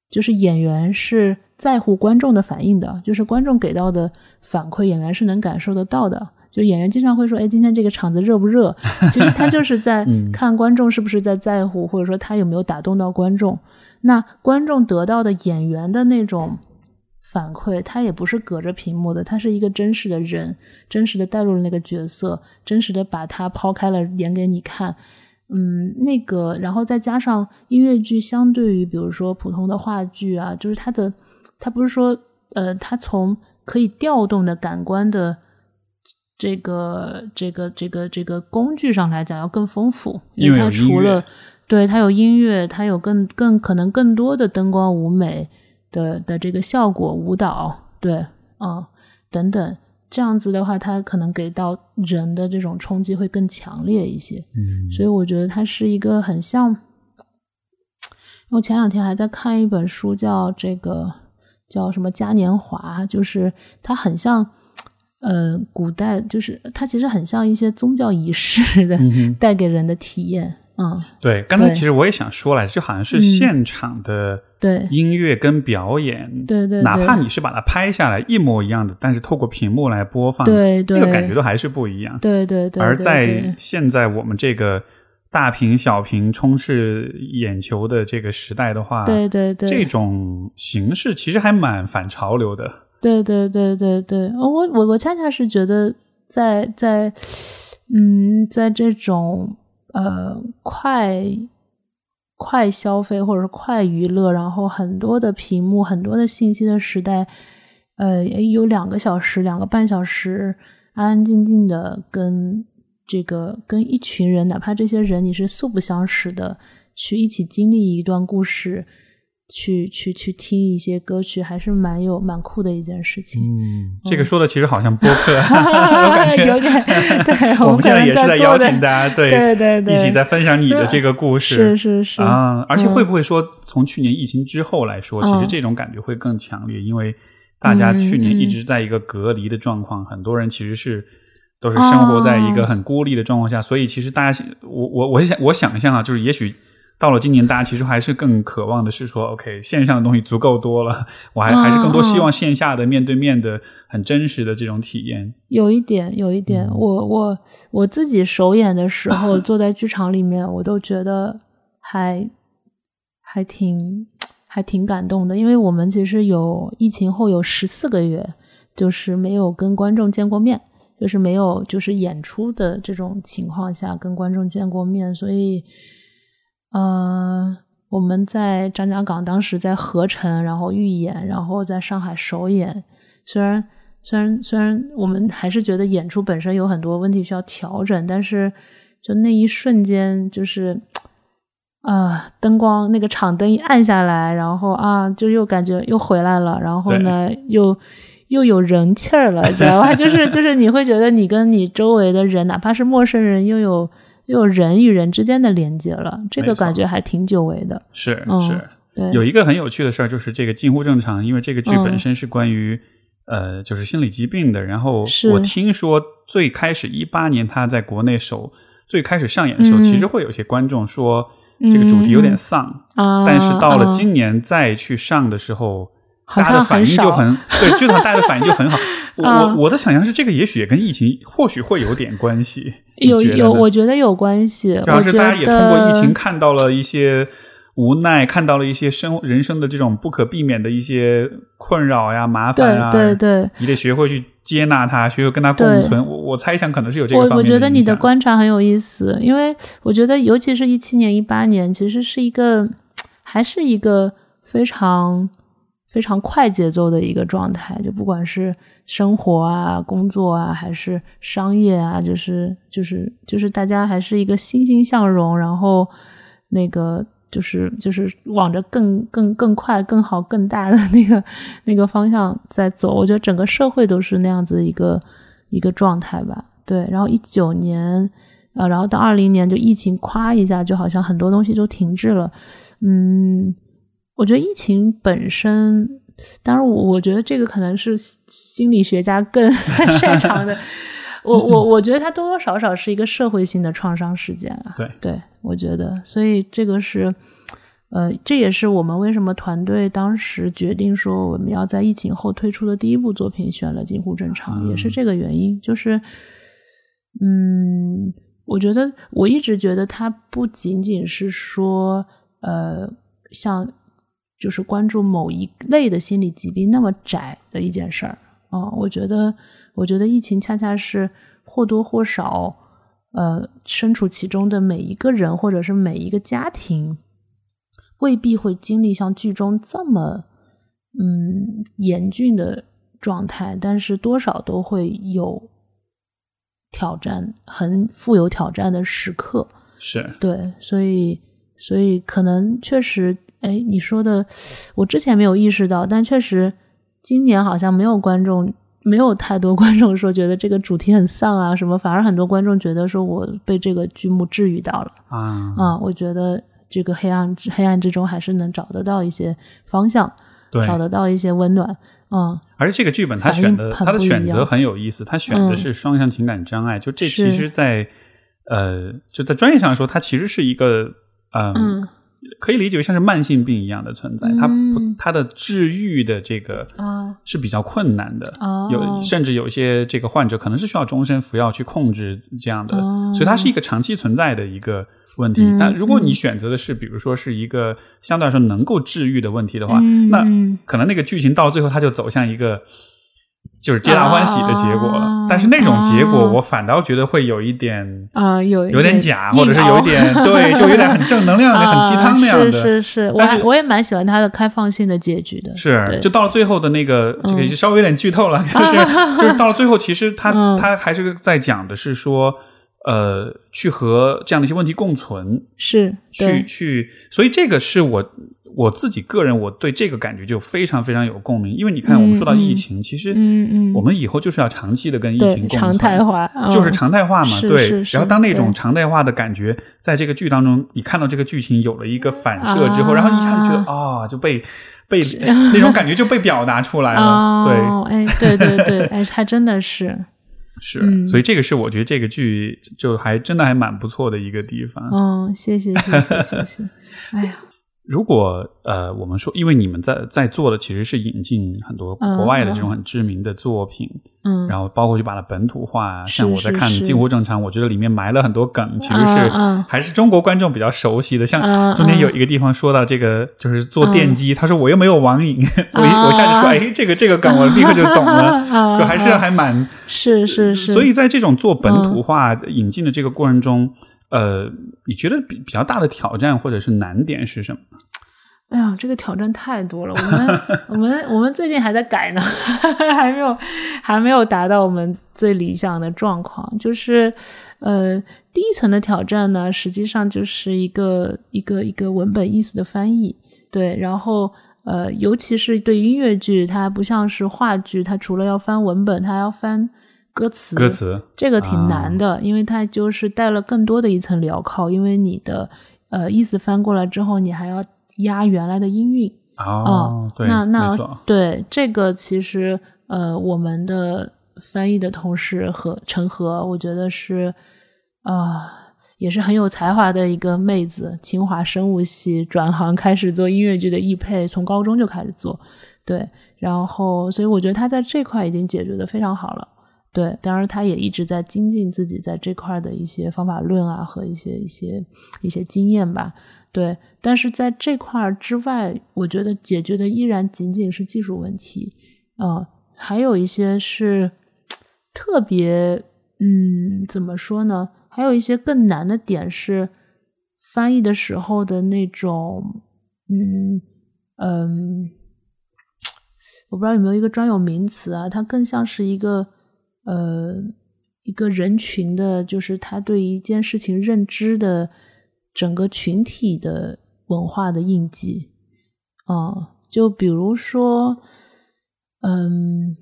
就是演员是在乎观众的反应的，就是观众给到的反馈，演员是能感受得到的。就演员经常会说：“哎，今天这个场子热不热？”其实他就是在看观众是不是在在乎，或者说他有没有打动到观众。那观众得到的演员的那种反馈，他也不是隔着屏幕的，他是一个真实的人，真实的带入了那个角色，真实的把他抛开了演给你看。嗯，那个，然后再加上音乐剧，相对于比如说普通的话剧啊，就是它的，它不是说，呃，它从可以调动的感官的这个这个这个这个工具上来讲要更丰富，因为它除了。对，它有音乐，它有更更可能更多的灯光舞美的的这个效果，舞蹈，对，嗯，等等，这样子的话，它可能给到人的这种冲击会更强烈一些。嗯，所以我觉得它是一个很像。我前两天还在看一本书，叫这个叫什么嘉年华，就是它很像，呃，古代，就是它其实很像一些宗教仪式的带给人的体验。嗯，对，刚才其实我也想说来，就好像是现场的对。音乐跟表演，对对，哪怕你是把它拍下来一模一样的，但是透过屏幕来播放，对对，那个感觉都还是不一样，对对对。而在现在我们这个大屏小屏充斥眼球的这个时代的话，对对对，这种形式其实还蛮反潮流的，对对对对对。我我我恰恰是觉得在在嗯，在这种。呃，快快消费或者是快娱乐，然后很多的屏幕、很多的信息的时代，呃，有两个小时、两个半小时，安安静静的跟这个跟一群人，哪怕这些人你是素不相识的，去一起经历一段故事。去去去听一些歌曲，还是蛮有蛮酷的一件事情。嗯，这个说的其实好像播客，有点对。我们现在也是在邀请大家，对对对，一起在分享你的这个故事。是是是啊，而且会不会说，从去年疫情之后来说，其实这种感觉会更强烈，因为大家去年一直在一个隔离的状况，很多人其实是都是生活在一个很孤立的状况下，所以其实大家，我我我想我想象啊，就是也许。到了今年，大家其实还是更渴望的是说，OK，线上的东西足够多了，我还还是更多希望线下的面对面的很真实的这种体验。有一点，有一点，我我我自己首演的时候，坐在剧场里面，我都觉得还还挺还挺感动的，因为我们其实有疫情后有十四个月，就是没有跟观众见过面，就是没有就是演出的这种情况下跟观众见过面，所以。呃，我们在张家港当时在合成，然后预演，然后在上海首演。虽然虽然虽然我们还是觉得演出本身有很多问题需要调整，但是就那一瞬间，就是啊，灯光那个场灯一暗下来，然后啊，就又感觉又回来了，然后呢，又又有人气儿了，知道吧？就是就是你会觉得你跟你周围的人，哪怕是陌生人，又有又有人与人之间的连接了，这个感觉还挺久违的。是是，对，有一个很有趣的事儿，就是这个近乎正常，因为这个剧本身是关于呃，就是心理疾病的。然后我听说最开始一八年他在国内首最开始上演的时候，其实会有些观众说。这个主题有点丧，但是到了今年再去上的时候，大家的反应就很 对，剧场大家的反应就很好。我我的想象是，这个也许也跟疫情或许会有点关系。有有，我觉得有关系。主要是大家也通过疫情看到了一些。无奈看到了一些生人生的这种不可避免的一些困扰呀、麻烦啊，对对，你得学会去接纳它，学会跟它共存。我我猜想可能是有这个方面我我觉得你的观察很有意思，因为我觉得尤其是一七年、一八年，其实是一个还是一个非常非常快节奏的一个状态，就不管是生活啊、工作啊，还是商业啊，就是就是就是大家还是一个欣欣向荣，然后那个。就是就是往着更更更快、更好、更大的那个那个方向在走，我觉得整个社会都是那样子一个一个状态吧。对，然后一九年，呃，然后到二零年就疫情，咵一下就好像很多东西都停滞了。嗯，我觉得疫情本身，当然我我觉得这个可能是心理学家更 擅长的。我我我觉得它多多少少是一个社会性的创伤事件啊。对对，我觉得，所以这个是，呃，这也是我们为什么团队当时决定说我们要在疫情后推出的第一部作品选了《近乎正常》，也是这个原因。就是，嗯，我觉得我一直觉得它不仅仅是说，呃，像就是关注某一类的心理疾病那么窄的一件事儿啊，我觉得。我觉得疫情恰恰是或多或少，呃，身处其中的每一个人或者是每一个家庭，未必会经历像剧中这么嗯严峻的状态，但是多少都会有挑战，很富有挑战的时刻。是对，所以所以可能确实，哎，你说的我之前没有意识到，但确实今年好像没有观众。没有太多 观众说觉得这个主题很丧啊什么，反而很多观众觉得说我被这个剧目治愈到了啊啊！我觉得这个黑暗黑暗之中还是能找得到一些方向，找得到一些温暖嗯。而且这个剧本他选的他的选择很有意思，他选的是双向情感障碍，就这其实，在呃就在专业上说，它其实是一个嗯。可以理解为像是慢性病一样的存在，它不，它的治愈的这个啊。是比较困难的，有甚至有一些这个患者可能是需要终身服药去控制这样的，所以它是一个长期存在的一个问题。但如果你选择的是，比如说是一个相对来说能够治愈的问题的话，那可能那个剧情到最后，它就走向一个。就是皆大欢喜的结果了，但是那种结果我反倒觉得会有一点啊，有有点假，或者是有一点对，就有点很正能量的、很鸡汤那样的。是是是，我我也蛮喜欢他的开放性的结局的。是，就到了最后的那个，这个稍微有点剧透了，就是就是到了最后，其实他他还是在讲的是说，呃，去和这样的一些问题共存，是去去，所以这个是我。我自己个人，我对这个感觉就非常非常有共鸣，因为你看，我们说到疫情，其实，嗯嗯，我们以后就是要长期的跟疫情共存，常态化，就是常态化嘛，对。然后当那种常态化的感觉在这个剧当中，你看到这个剧情有了一个反射之后，然后一下子觉得啊，就被被那种 感觉就被表达出来了，对，哎，对对对，哎，还真的是。是，所以这个是我觉得这个剧就还真的还蛮不错的一个地方。嗯，谢谢谢谢谢谢，哎呀。如果呃，我们说，因为你们在在做的其实是引进很多国外的这种很知名的作品，嗯，然后包括就把它本土化，像我在看《近乎正常》，我觉得里面埋了很多梗，其实是还是中国观众比较熟悉的。像中间有一个地方说到这个，就是做电机，他说我又没有网瘾，我我一下就说，哎，这个这个梗我立刻就懂了，就还是还蛮是是是。所以在这种做本土化引进的这个过程中。呃，你觉得比比较大的挑战或者是难点是什么？哎呀，这个挑战太多了。我们我们我们最近还在改呢，还没有还没有达到我们最理想的状况。就是呃，第一层的挑战呢，实际上就是一个一个一个文本意思的翻译。对，然后呃，尤其是对音乐剧，它不像是话剧，它除了要翻文本，它要翻歌词。歌词这个挺难的，因为它就是带了更多的一层镣铐，因为你的呃意思翻过来之后，你还要。压原来的音韵哦，对，那那对这个其实呃，我们的翻译的同事和陈和，我觉得是啊，也是很有才华的一个妹子。清华生物系转行开始做音乐剧的译配，从高中就开始做，对，然后所以我觉得他在这块已经解决的非常好了，对，当然他也一直在精进自己在这块的一些方法论啊和一些一些一些经验吧。对，但是在这块之外，我觉得解决的依然仅仅是技术问题，呃，还有一些是特别，嗯，怎么说呢？还有一些更难的点是翻译的时候的那种，嗯嗯，我不知道有没有一个专有名词啊？它更像是一个，呃，一个人群的，就是他对一件事情认知的。整个群体的文化的印记，啊，就比如说，嗯，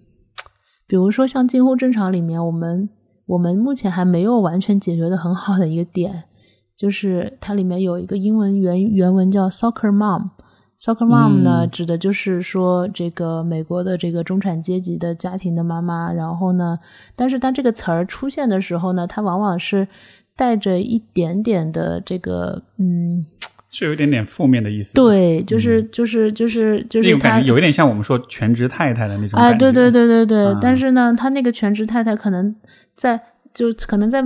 比如说像《近乎正常》里面，我们我们目前还没有完全解决的很好的一个点，就是它里面有一个英文原原文叫 “soccer mom” mom”，“soccer mom” 呢，指的就是说这个美国的这个中产阶级的家庭的妈妈。然后呢，但是当这个词儿出现的时候呢，它往往是。带着一点点的这个，嗯，是有一点点负面的意思。对，就是就是就是就是，那种感觉有一点像我们说全职太太的那种感觉。对对对对对。但是呢，他那个全职太太可能在，就可能在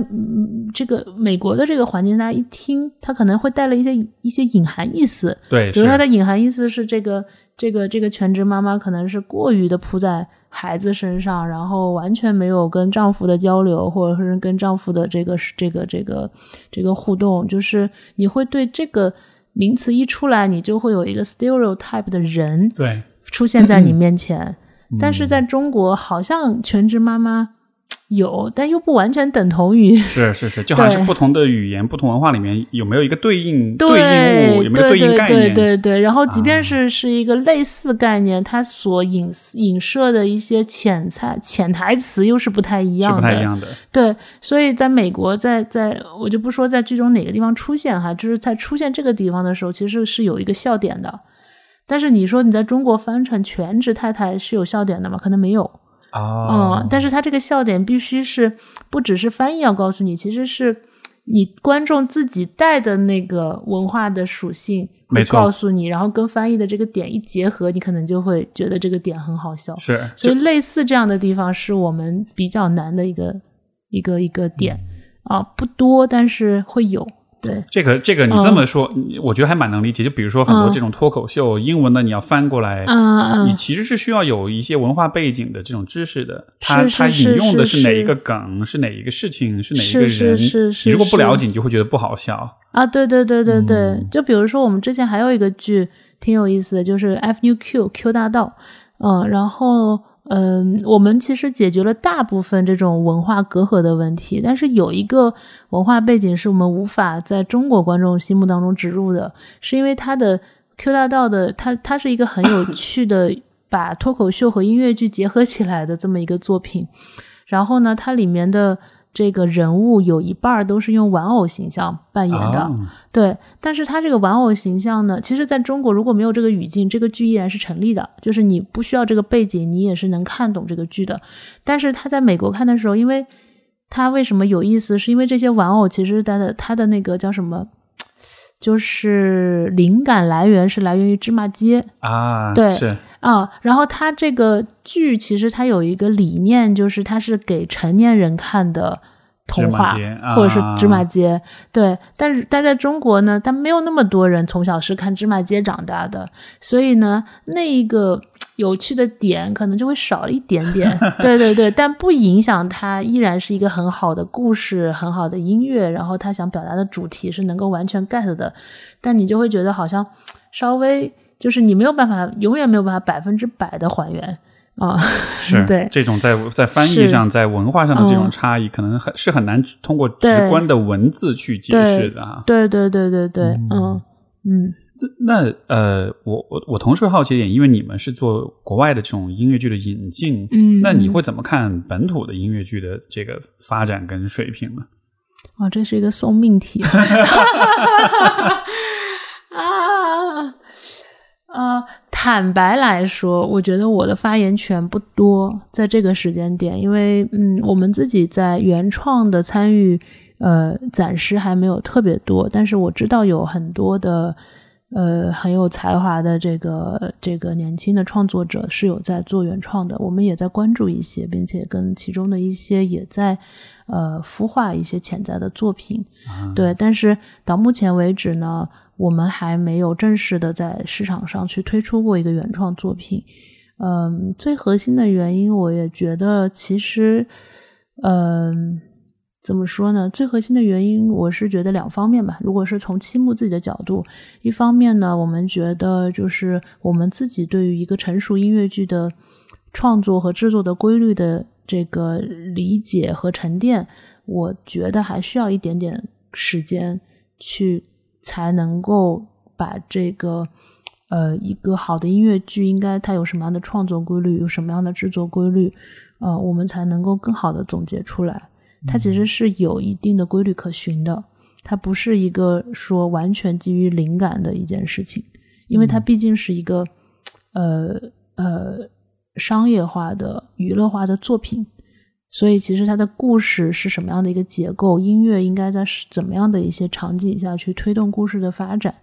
这个美国的这个环境，大家一听，他可能会带了一些一些隐含意思。对，比如他的隐含意思是这个这个这个全职妈妈可能是过于的扑在。孩子身上，然后完全没有跟丈夫的交流，或者是跟丈夫的这个这个这个这个互动，就是你会对这个名词一出来，你就会有一个 stereotype 的人对出现在你 面前。但是在中国，好像全职妈妈。有，但又不完全等同于。是是是，就好像是不同的语言、不同文化里面有没有一个对应对应物，有没有对应概念？对对对。然后，即便是是一个类似概念，它所影影射的一些潜在潜台词又是不太一样的。不太一样的。对，所以在美国，在在我就不说在剧中哪个地方出现哈，就是在出现这个地方的时候，其实是有一个笑点的。但是你说你在中国翻成全职太太是有笑点的吗？可能没有。哦，嗯，但是他这个笑点必须是不只是翻译要告诉你，其实是你观众自己带的那个文化的属性会告诉你，然后跟翻译的这个点一结合，你可能就会觉得这个点很好笑。是，所以类似这样的地方是我们比较难的一个一个一个点啊，不多，但是会有。这个这个你这么说，我觉得还蛮能理解。就比如说很多这种脱口秀，英文的你要翻过来，你其实是需要有一些文化背景的这种知识的。他他引用的是哪一个梗，是哪一个事情，是哪一个人？你如果不了解，你就会觉得不好笑啊！对对对对对，就比如说我们之前还有一个剧挺有意思的，就是 F U Q Q 大道，嗯，然后。嗯，我们其实解决了大部分这种文化隔阂的问题，但是有一个文化背景是我们无法在中国观众心目当中植入的，是因为它的 Q 大道的它它是一个很有 趣的把脱口秀和音乐剧结合起来的这么一个作品，然后呢，它里面的。这个人物有一半都是用玩偶形象扮演的，对。但是他这个玩偶形象呢，其实在中国如果没有这个语境，这个剧依然是成立的，就是你不需要这个背景，你也是能看懂这个剧的。但是他在美国看的时候，因为他为什么有意思？是因为这些玩偶其实他的他的那个叫什么？就是灵感来源是来源于芝麻街。啊，对，是。啊，然后它这个剧其实它有一个理念，就是它是给成年人看的童话，或者是芝麻街，对，但是但在中国呢，它没有那么多人从小是看芝麻街长大的，所以呢，那一个。有趣的点可能就会少了一点点，对对对，但不影响它依然是一个很好的故事，很好的音乐，然后他想表达的主题是能够完全 get 的，但你就会觉得好像稍微。就是你没有办法，永远没有办法百分之百的还原啊。是对这种在在翻译上、在文化上的这种差异，可能很是很难通过直观的文字去解释的啊。对对对对对，嗯嗯。这那呃，我我我同时好奇一点，因为你们是做国外的这种音乐剧的引进，嗯，那你会怎么看本土的音乐剧的这个发展跟水平呢？哦，这是一个送命题啊 啊！坦白来说，我觉得我的发言权不多，在这个时间点，因为嗯，我们自己在原创的参与，呃，暂时还没有特别多，但是我知道有很多的。呃，很有才华的这个这个年轻的创作者是有在做原创的，我们也在关注一些，并且跟其中的一些也在呃孵化一些潜在的作品。对，但是到目前为止呢，我们还没有正式的在市场上去推出过一个原创作品。嗯，最核心的原因，我也觉得其实，嗯。怎么说呢？最核心的原因，我是觉得两方面吧。如果是从七木自己的角度，一方面呢，我们觉得就是我们自己对于一个成熟音乐剧的创作和制作的规律的这个理解和沉淀，我觉得还需要一点点时间去才能够把这个呃一个好的音乐剧应该它有什么样的创作规律，有什么样的制作规律，呃，我们才能够更好的总结出来。它其实是有一定的规律可循的，它不是一个说完全基于灵感的一件事情，因为它毕竟是一个呃呃商业化的娱乐化的作品，所以其实它的故事是什么样的一个结构，音乐应该在怎么样的一些场景下去推动故事的发展。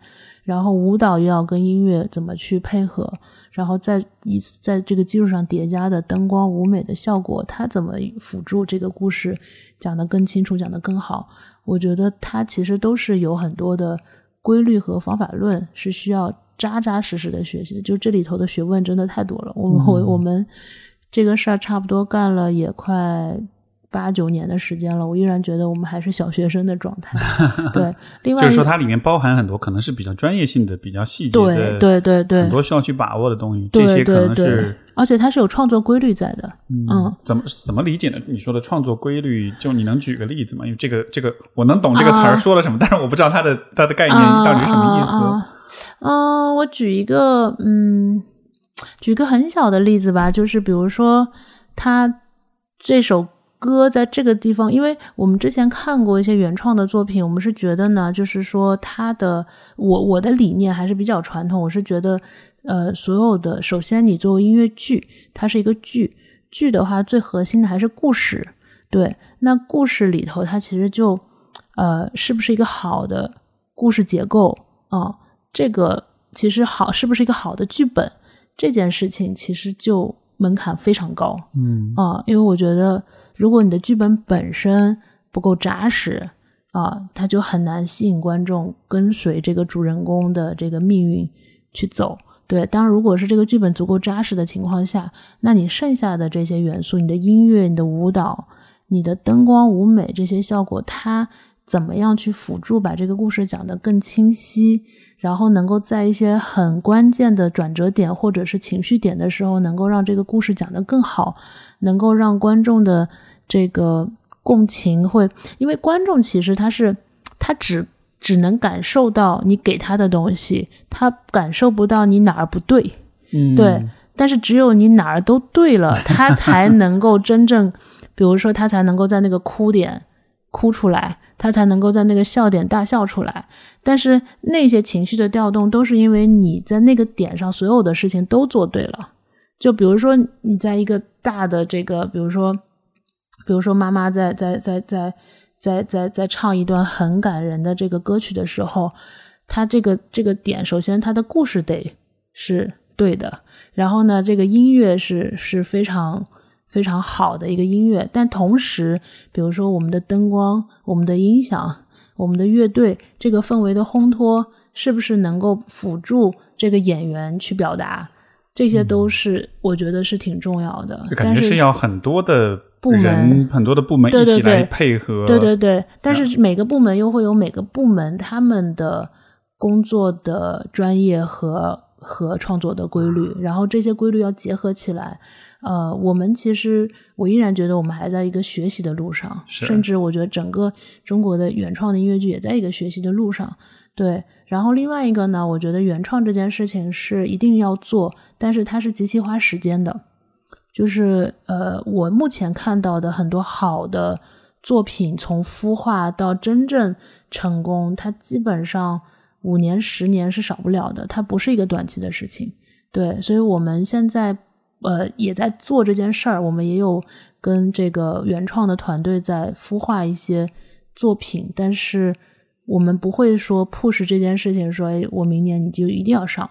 然后舞蹈又要跟音乐怎么去配合，然后在以在这个基础上叠加的灯光舞美的效果，它怎么辅助这个故事讲得更清楚、讲得更好？我觉得它其实都是有很多的规律和方法论，是需要扎扎实实的学习的。就这里头的学问真的太多了。我们我我们这个事儿差不多干了也快。八九年的时间了，我依然觉得我们还是小学生的状态。对，另外就是说它里面包含很多可能是比较专业性的、比较细节的，对对对对，很多需要去把握的东西。这些可能是，而且它是有创作规律在的。嗯，怎么怎么理解呢？你说的创作规律，就你能举个例子吗？因为这个这个我能懂这个词儿说了什么，但是我不知道它的它的概念到底是什么意思。嗯，我举一个嗯，举个很小的例子吧，就是比如说他这首。歌在这个地方，因为我们之前看过一些原创的作品，我们是觉得呢，就是说它的我我的理念还是比较传统，我是觉得，呃，所有的首先你作为音乐剧，它是一个剧，剧的话最核心的还是故事，对，那故事里头它其实就，呃，是不是一个好的故事结构啊？这个其实好是不是一个好的剧本这件事情，其实就。门槛非常高，嗯啊，因为我觉得，如果你的剧本本身不够扎实啊，它就很难吸引观众跟随这个主人公的这个命运去走。对，当然，如果是这个剧本足够扎实的情况下，那你剩下的这些元素，你的音乐、你的舞蹈、你的灯光舞美这些效果，它。怎么样去辅助把这个故事讲得更清晰，然后能够在一些很关键的转折点或者是情绪点的时候，能够让这个故事讲得更好，能够让观众的这个共情会，因为观众其实他是他只只能感受到你给他的东西，他感受不到你哪儿不对，嗯，对，但是只有你哪儿都对了，他才能够真正，比如说他才能够在那个哭点哭出来。他才能够在那个笑点大笑出来，但是那些情绪的调动都是因为你在那个点上所有的事情都做对了。就比如说你在一个大的这个，比如说，比如说妈妈在在在在在在在唱一段很感人的这个歌曲的时候，他这个这个点，首先他的故事得是对的，然后呢，这个音乐是是非常。非常好的一个音乐，但同时，比如说我们的灯光、我们的音响、我们的乐队，这个氛围的烘托，是不是能够辅助这个演员去表达？这些都是我觉得是挺重要的。就感觉是要很多的部门、很多的部门一起来配合。对对对，但是每个部门又会有每个部门他们的工作的专业和。和创作的规律，然后这些规律要结合起来。呃，我们其实我依然觉得我们还在一个学习的路上，甚至我觉得整个中国的原创的音乐剧也在一个学习的路上。对，然后另外一个呢，我觉得原创这件事情是一定要做，但是它是极其花时间的。就是呃，我目前看到的很多好的作品，从孵化到真正成功，它基本上五年、十年是少不了的，它不是一个短期的事情。对，所以我们现在。呃，也在做这件事儿，我们也有跟这个原创的团队在孵化一些作品，但是我们不会说 push 这件事情，说哎，我明年你就一定要上，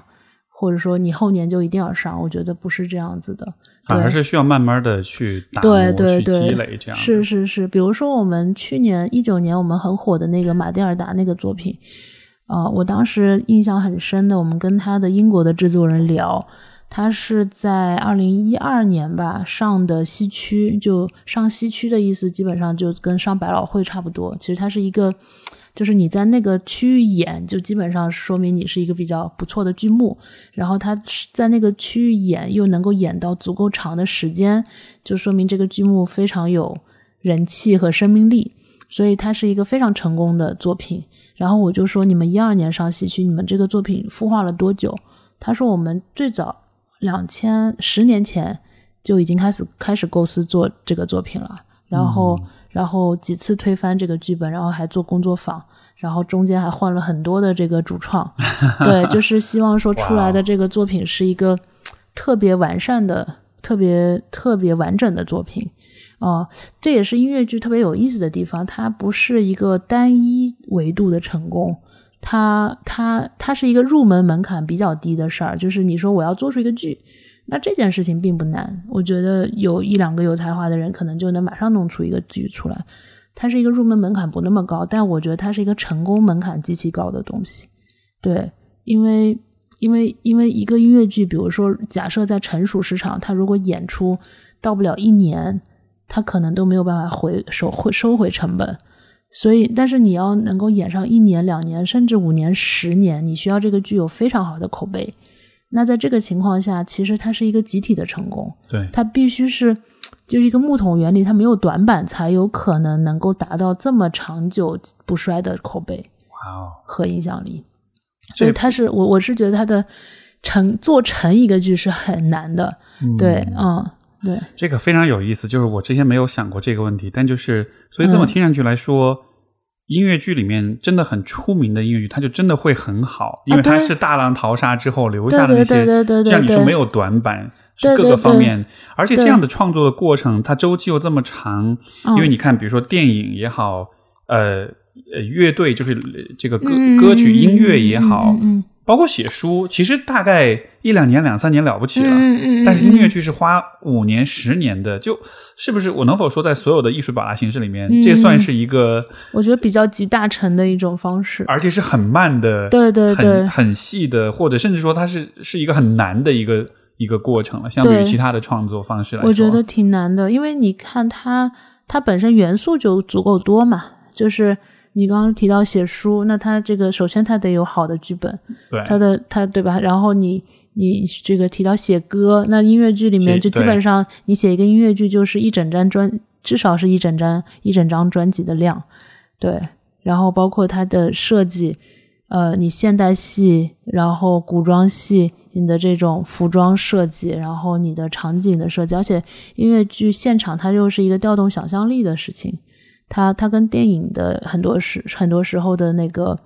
或者说你后年就一定要上，我觉得不是这样子的，反而是需要慢慢的去打磨、去积累这样。是是是，比如说我们去年一九年我们很火的那个马蒂尔达那个作品，啊，我当时印象很深的，我们跟他的英国的制作人聊。他是在二零一二年吧上的西区，就上西区的意思基本上就跟上百老汇差不多。其实它是一个，就是你在那个区域演，就基本上说明你是一个比较不错的剧目。然后他在那个区域演又能够演到足够长的时间，就说明这个剧目非常有人气和生命力。所以它是一个非常成功的作品。然后我就说你们一二年上西区，你们这个作品孵化了多久？他说我们最早。两千十年前就已经开始开始构思做这个作品了，然后然后几次推翻这个剧本，然后还做工作坊，然后中间还换了很多的这个主创，对，就是希望说出来的这个作品是一个特别完善的、特别特别完整的作品啊。这也是音乐剧特别有意思的地方，它不是一个单一维度的成功。它它它是一个入门门槛比较低的事儿，就是你说我要做出一个剧，那这件事情并不难。我觉得有一两个有才华的人，可能就能马上弄出一个剧出来。它是一个入门门槛不那么高，但我觉得它是一个成功门槛极其高的东西。对，因为因为因为一个音乐剧，比如说假设在成熟市场，它如果演出到不了一年，它可能都没有办法回收回收回成本。所以，但是你要能够演上一年、两年，甚至五年、十年，你需要这个剧有非常好的口碑。那在这个情况下，其实它是一个集体的成功。对，它必须是就是一个木桶原理，它没有短板，才有可能能够达到这么长久不衰的口碑。哇哦，和影响力。所以，它是我我是觉得它的成做成一个剧是很难的。对，嗯。对，这个非常有意思，就是我之前没有想过这个问题，但就是所以这么听上去来说，音乐剧里面真的很出名的音乐剧，它就真的会很好，因为它是大浪淘沙之后留下的那些，像你说没有短板，是各个方面，而且这样的创作的过程，它周期又这么长，因为你看，比如说电影也好，呃呃，乐队就是这个歌歌曲音乐也好。包括写书，其实大概一两年、两三年了不起了。嗯嗯。但是音乐剧是花五年、十年的，就是不是？我能否说，在所有的艺术表达形式里面，这算是一个？我觉得比较集大成的一种方式，而且是很慢的，对对对，很很细的，或者甚至说它是是一个很难的一个一个过程了。相对于其他的创作方式来说，我觉得挺难的，因为你看它，它本身元素就足够多嘛，就是。你刚刚提到写书，那他这个首先他得有好的剧本，对，他的他对吧？然后你你这个提到写歌，那音乐剧里面就基本上你写一个音乐剧就是一整张专，至少是一整张一整张专辑的量，对。然后包括它的设计，呃，你现代戏，然后古装戏，你的这种服装设计，然后你的场景的设计，而且音乐剧现场它又是一个调动想象力的事情。它它跟电影的很多时很多时候的那个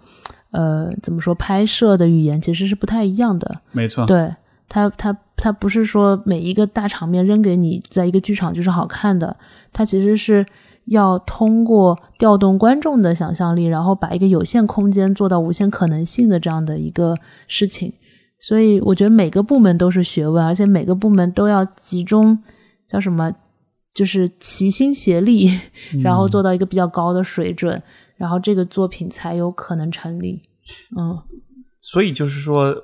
呃怎么说拍摄的语言其实是不太一样的。没错，对它它它不是说每一个大场面扔给你在一个剧场就是好看的，它其实是要通过调动观众的想象力，然后把一个有限空间做到无限可能性的这样的一个事情。所以我觉得每个部门都是学问，而且每个部门都要集中叫什么？就是齐心协力，然后做到一个比较高的水准，然后这个作品才有可能成立。嗯，所以就是说，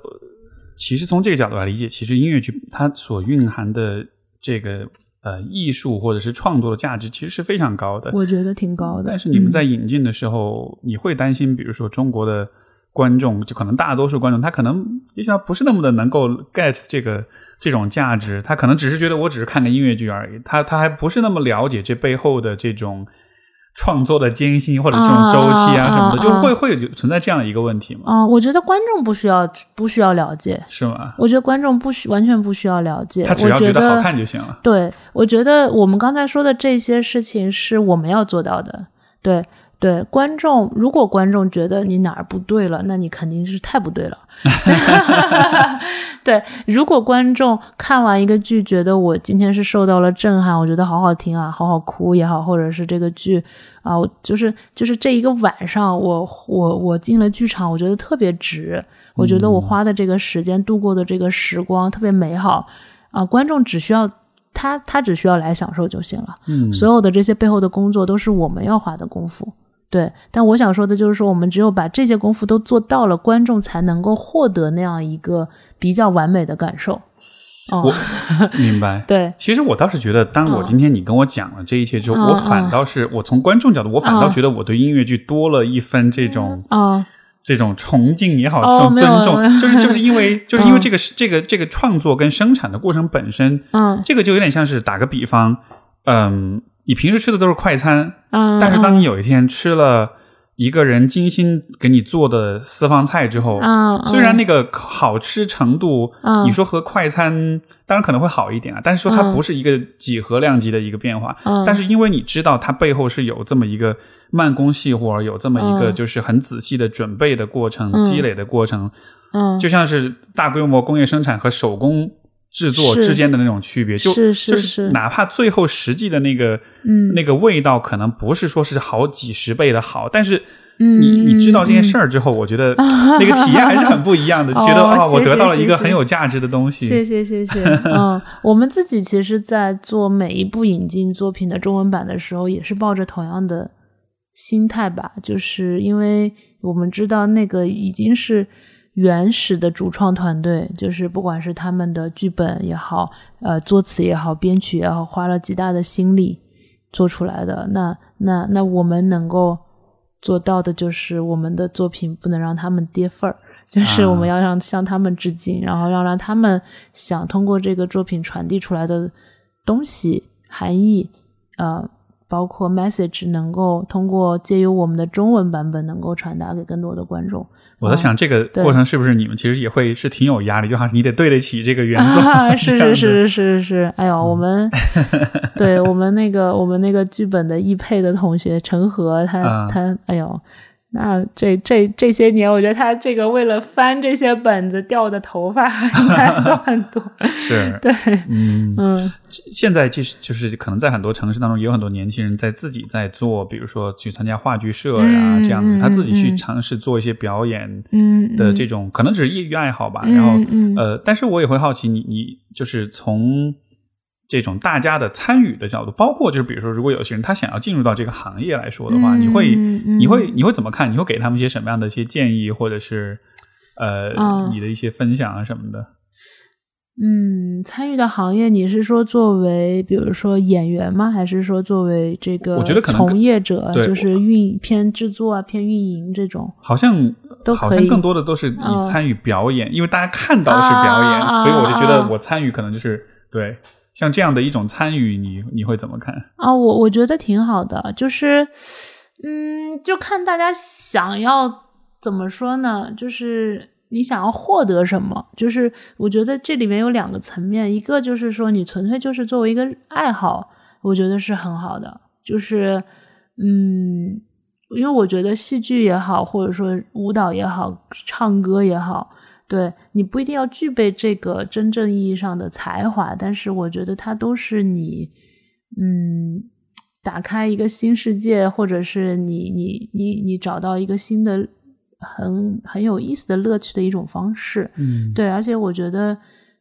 其实从这个角度来理解，其实音乐剧它所蕴含的这个呃艺术或者是创作的价值，其实是非常高的。我觉得挺高的。但是你们在引进的时候，你会担心，比如说中国的观众，就可能大多数观众，他可能也许他不是那么的能够 get 这个这种价值，他可能只是觉得我只是看个音乐剧而已，他他还不是那么了解这背后的这种。创作的艰辛或者这种周期啊什么的，就会会存在这样的一个问题吗？啊，我觉得观众不需要不需要了解，是吗？我觉得观众不需完全不需要了解，他只要觉得好看就行了。对，我觉得我们刚才说的这些事情是我们要做到的。对。对观众，如果观众觉得你哪儿不对了，那你肯定是太不对了。对，如果观众看完一个剧，觉得我今天是受到了震撼，我觉得好好听啊，好好哭也好，或者是这个剧啊，就是就是这一个晚上，我我我进了剧场，我觉得特别值，我觉得我花的这个时间度过的这个时光特别美好啊，观众只需要他他只需要来享受就行了。嗯，所有的这些背后的工作都是我们要花的功夫。对，但我想说的就是说，我们只有把这些功夫都做到了，观众才能够获得那样一个比较完美的感受。我 明白。对，其实我倒是觉得，当我今天你跟我讲了这一切之后，我反倒是我从观众角度，我反倒觉得我对音乐剧多了一分这种啊，这种崇敬也好，这种尊重，就是就是因为就是因为这个这个这个创作跟生产的过程本身，嗯，这个就有点像是打个比方，嗯。你平时吃的都是快餐，嗯，但是当你有一天吃了一个人精心给你做的私房菜之后，嗯，虽然那个好吃程度，嗯，你说和快餐当然可能会好一点啊，但是说它不是一个几何量级的一个变化，嗯，但是因为你知道它背后是有这么一个慢工细活，有这么一个就是很仔细的准备的过程、积累的过程，嗯，就像是大规模工业生产和手工。制作之间的那种区别，就就是哪怕最后实际的那个，嗯，那个味道可能不是说是好几十倍的好，但是你你知道这件事儿之后，我觉得 那个体验还是很不一样的，觉得啊，我得到了一个很有价值的东西。谢谢谢谢。嗯，我们自己其实，在做每一部引进作品的中文版的时候，也是抱着同样的心态吧，就是因为我们知道那个已经是。原始的主创团队，就是不管是他们的剧本也好，呃，作词也好，编曲也好，花了极大的心力做出来的。那那那我们能够做到的，就是我们的作品不能让他们跌份儿，就是我们要让向他们致敬，然后要让他们想通过这个作品传递出来的东西含义，呃。包括 message 能够通过借由我们的中文版本能够传达给更多的观众。我在想这个过程是不是你们其实也会是挺有压力，就好像你得对得起这个原作。是是是是是是，哎呦，我们 对我们那个我们那个剧本的译配的同学陈和，他他哎呦。那这这这些年，我觉得他这个为了翻这些本子掉的头发 应该都很多。是，对，嗯嗯。现在就是就是可能在很多城市当中，也有很多年轻人在自己在做，比如说去参加话剧社呀这样子，他自己去尝试做一些表演嗯的这种，可能只是业余爱好吧。然后呃，但是我也会好奇，你你就是从。这种大家的参与的角度，包括就是比如说，如果有些人他想要进入到这个行业来说的话，你会你会你会怎么看？你会给他们一些什么样的一些建议，或者是呃你的一些分享啊什么的？嗯，参与的行业，你是说作为比如说演员吗？还是说作为这个我觉得可能从业者，就是运偏制作啊，偏运营这种？好像都好像更多的都是以参与表演，因为大家看到的是表演，所以我就觉得我参与可能就是对。像这样的一种参与，你你会怎么看啊？我我觉得挺好的，就是，嗯，就看大家想要怎么说呢？就是你想要获得什么？就是我觉得这里面有两个层面，一个就是说你纯粹就是作为一个爱好，我觉得是很好的。就是，嗯，因为我觉得戏剧也好，或者说舞蹈也好，唱歌也好。对你不一定要具备这个真正意义上的才华，但是我觉得它都是你，嗯，打开一个新世界，或者是你你你你找到一个新的很很有意思的乐趣的一种方式。嗯，对，而且我觉得，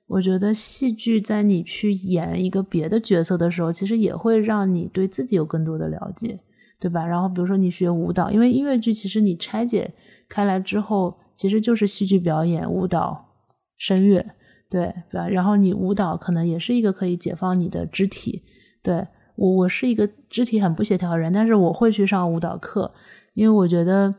我觉得戏剧在你去演一个别的角色的时候，其实也会让你对自己有更多的了解，对吧？然后比如说你学舞蹈，因为音乐剧其实你拆解开来之后。其实就是戏剧表演、舞蹈、声乐，对对？然后你舞蹈可能也是一个可以解放你的肢体。对我，我是一个肢体很不协调的人，但是我会去上舞蹈课，因为我觉得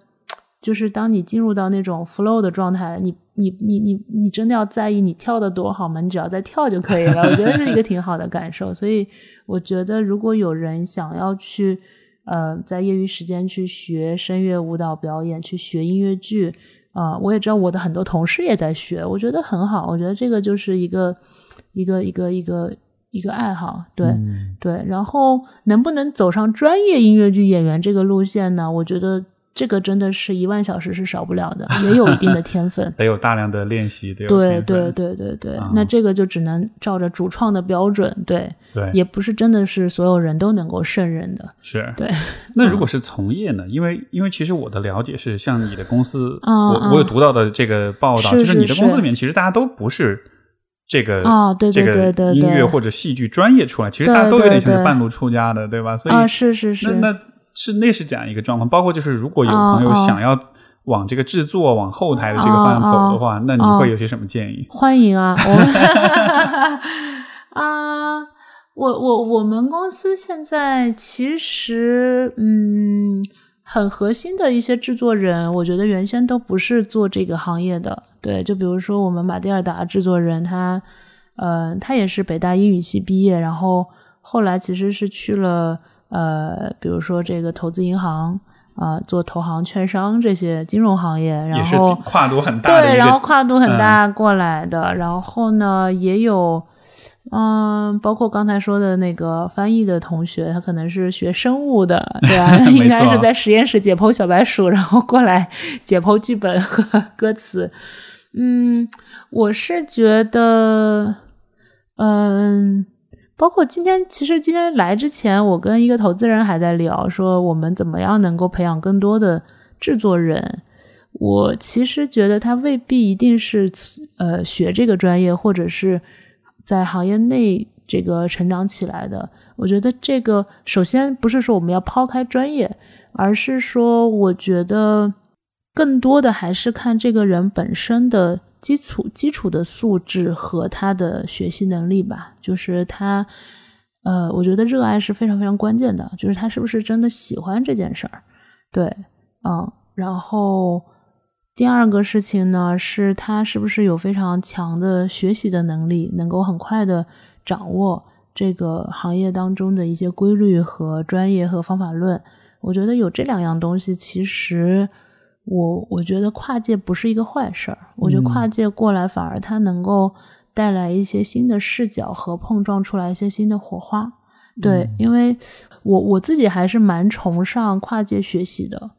就是当你进入到那种 flow 的状态，你你你你你真的要在意你跳的多好吗？你只要在跳就可以了。我觉得是一个挺好的感受。所以我觉得，如果有人想要去呃在业余时间去学声乐舞蹈表演，去学音乐剧啊，我也知道我的很多同事也在学，我觉得很好。我觉得这个就是一个一个一个一个。一个爱好，对对，然后能不能走上专业音乐剧演员这个路线呢？我觉得这个真的是一万小时是少不了的，也有一定的 天分，得有大量的练习，对对对对对对。那这个就只能照着主创的标准，对对，也不是真的是所有人都能够胜任的，是对。那如果是从业呢？因为因为其实我的了解是，像你的公司，我我有读到的这个报道，就是你的公司里面其实大家都不是。这个啊，对对对对，音乐或者戏剧专业出来，其实大家都有点像是半路出家的，对吧？所以是是是，那那是那是这样一个状况。包括就是如果有朋友想要往这个制作、往后台的这个方向走的话，那你会有些什么建议？欢迎啊！我们 啊，我我我们公司现在其实嗯。很核心的一些制作人，我觉得原先都不是做这个行业的。对，就比如说我们马蒂尔达制作人，他，呃，他也是北大英语系毕业，然后后来其实是去了，呃，比如说这个投资银行啊，做投行、券商这些金融行业，然后跨度很大，对，然后跨度很大过来的，然后呢，也有。嗯，包括刚才说的那个翻译的同学，他可能是学生物的，对吧？应该是在实验室解剖小白鼠，然后过来 解剖剧本和 歌词。嗯，我是觉得，嗯，包括今天，其实今天来之前，我跟一个投资人还在聊，说我们怎么样能够培养更多的制作人。我其实觉得他未必一定是呃学这个专业，或者是。在行业内这个成长起来的，我觉得这个首先不是说我们要抛开专业，而是说我觉得更多的还是看这个人本身的基础基础的素质和他的学习能力吧。就是他，呃，我觉得热爱是非常非常关键的，就是他是不是真的喜欢这件事儿。对，嗯，然后。第二个事情呢，是他是不是有非常强的学习的能力，能够很快的掌握这个行业当中的一些规律和专业和方法论。我觉得有这两样东西，其实我我觉得跨界不是一个坏事儿。我觉得跨界过来，反而它能够带来一些新的视角和碰撞出来一些新的火花。对，因为我我自己还是蛮崇尚跨界学习的，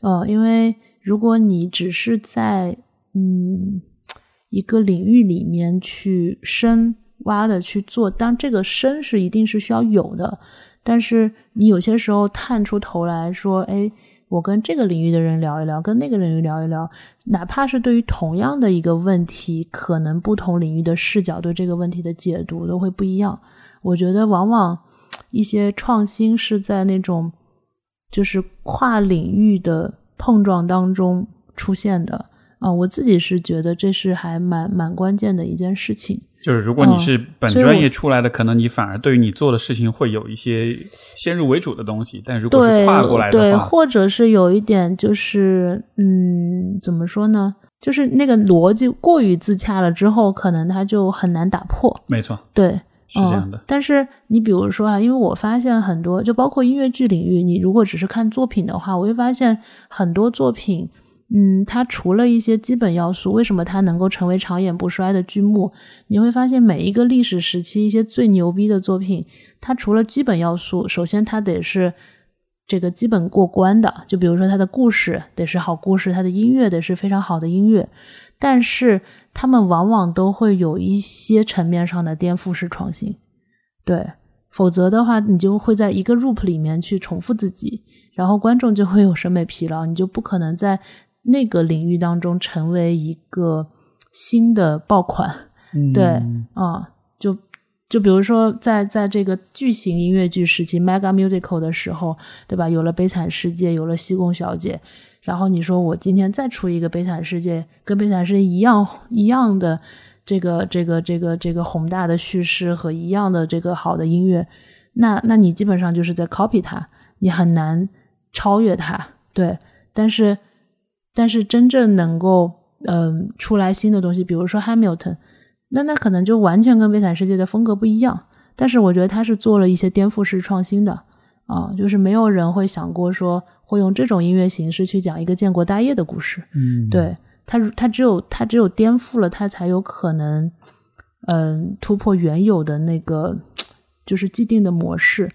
呃，因为。如果你只是在嗯一个领域里面去深挖的去做，当这个深是一定是需要有的，但是你有些时候探出头来说，哎，我跟这个领域的人聊一聊，跟那个领域聊一聊，哪怕是对于同样的一个问题，可能不同领域的视角对这个问题的解读都会不一样。我觉得往往一些创新是在那种就是跨领域的。碰撞当中出现的啊，我自己是觉得这是还蛮蛮关键的一件事情。就是如果你是本专业出来的，可能你反而对于你做的事情会有一些先入为主的东西。但如果是跨过来的话，对，或者是有一点就是嗯，怎么说呢？就是那个逻辑过于自洽了之后，可能它就很难打破。没错，对。是这样的，但是你比如说啊，因为我发现很多，就包括音乐剧领域，你如果只是看作品的话，我会发现很多作品，嗯，它除了一些基本要素，为什么它能够成为长演不衰的剧目？你会发现每一个历史时期一些最牛逼的作品，它除了基本要素，首先它得是这个基本过关的，就比如说它的故事得是好故事，它的音乐得是非常好的音乐，但是。他们往往都会有一些层面上的颠覆式创新，对，否则的话，你就会在一个 loop 里面去重复自己，然后观众就会有审美疲劳，你就不可能在那个领域当中成为一个新的爆款，对，啊，就就比如说在在这个巨型音乐剧时期，mega musical 的时候，对吧？有了《悲惨世界》，有了《西贡小姐》。然后你说我今天再出一个《悲惨世界》，跟《悲惨世界》一样一样的这个这个这个这个宏大的叙事和一样的这个好的音乐，那那你基本上就是在 copy 它，你很难超越它。对，但是但是真正能够嗯出来新的东西，比如说 Hamilton，那那可能就完全跟悲惨世界的风格不一样。但是我觉得他是做了一些颠覆式创新的啊，就是没有人会想过说会用这种音乐形式去讲一个建国大业的故事。嗯，对他，他只有他只有颠覆了，他才有可能嗯突破原有的那个就是既定的模式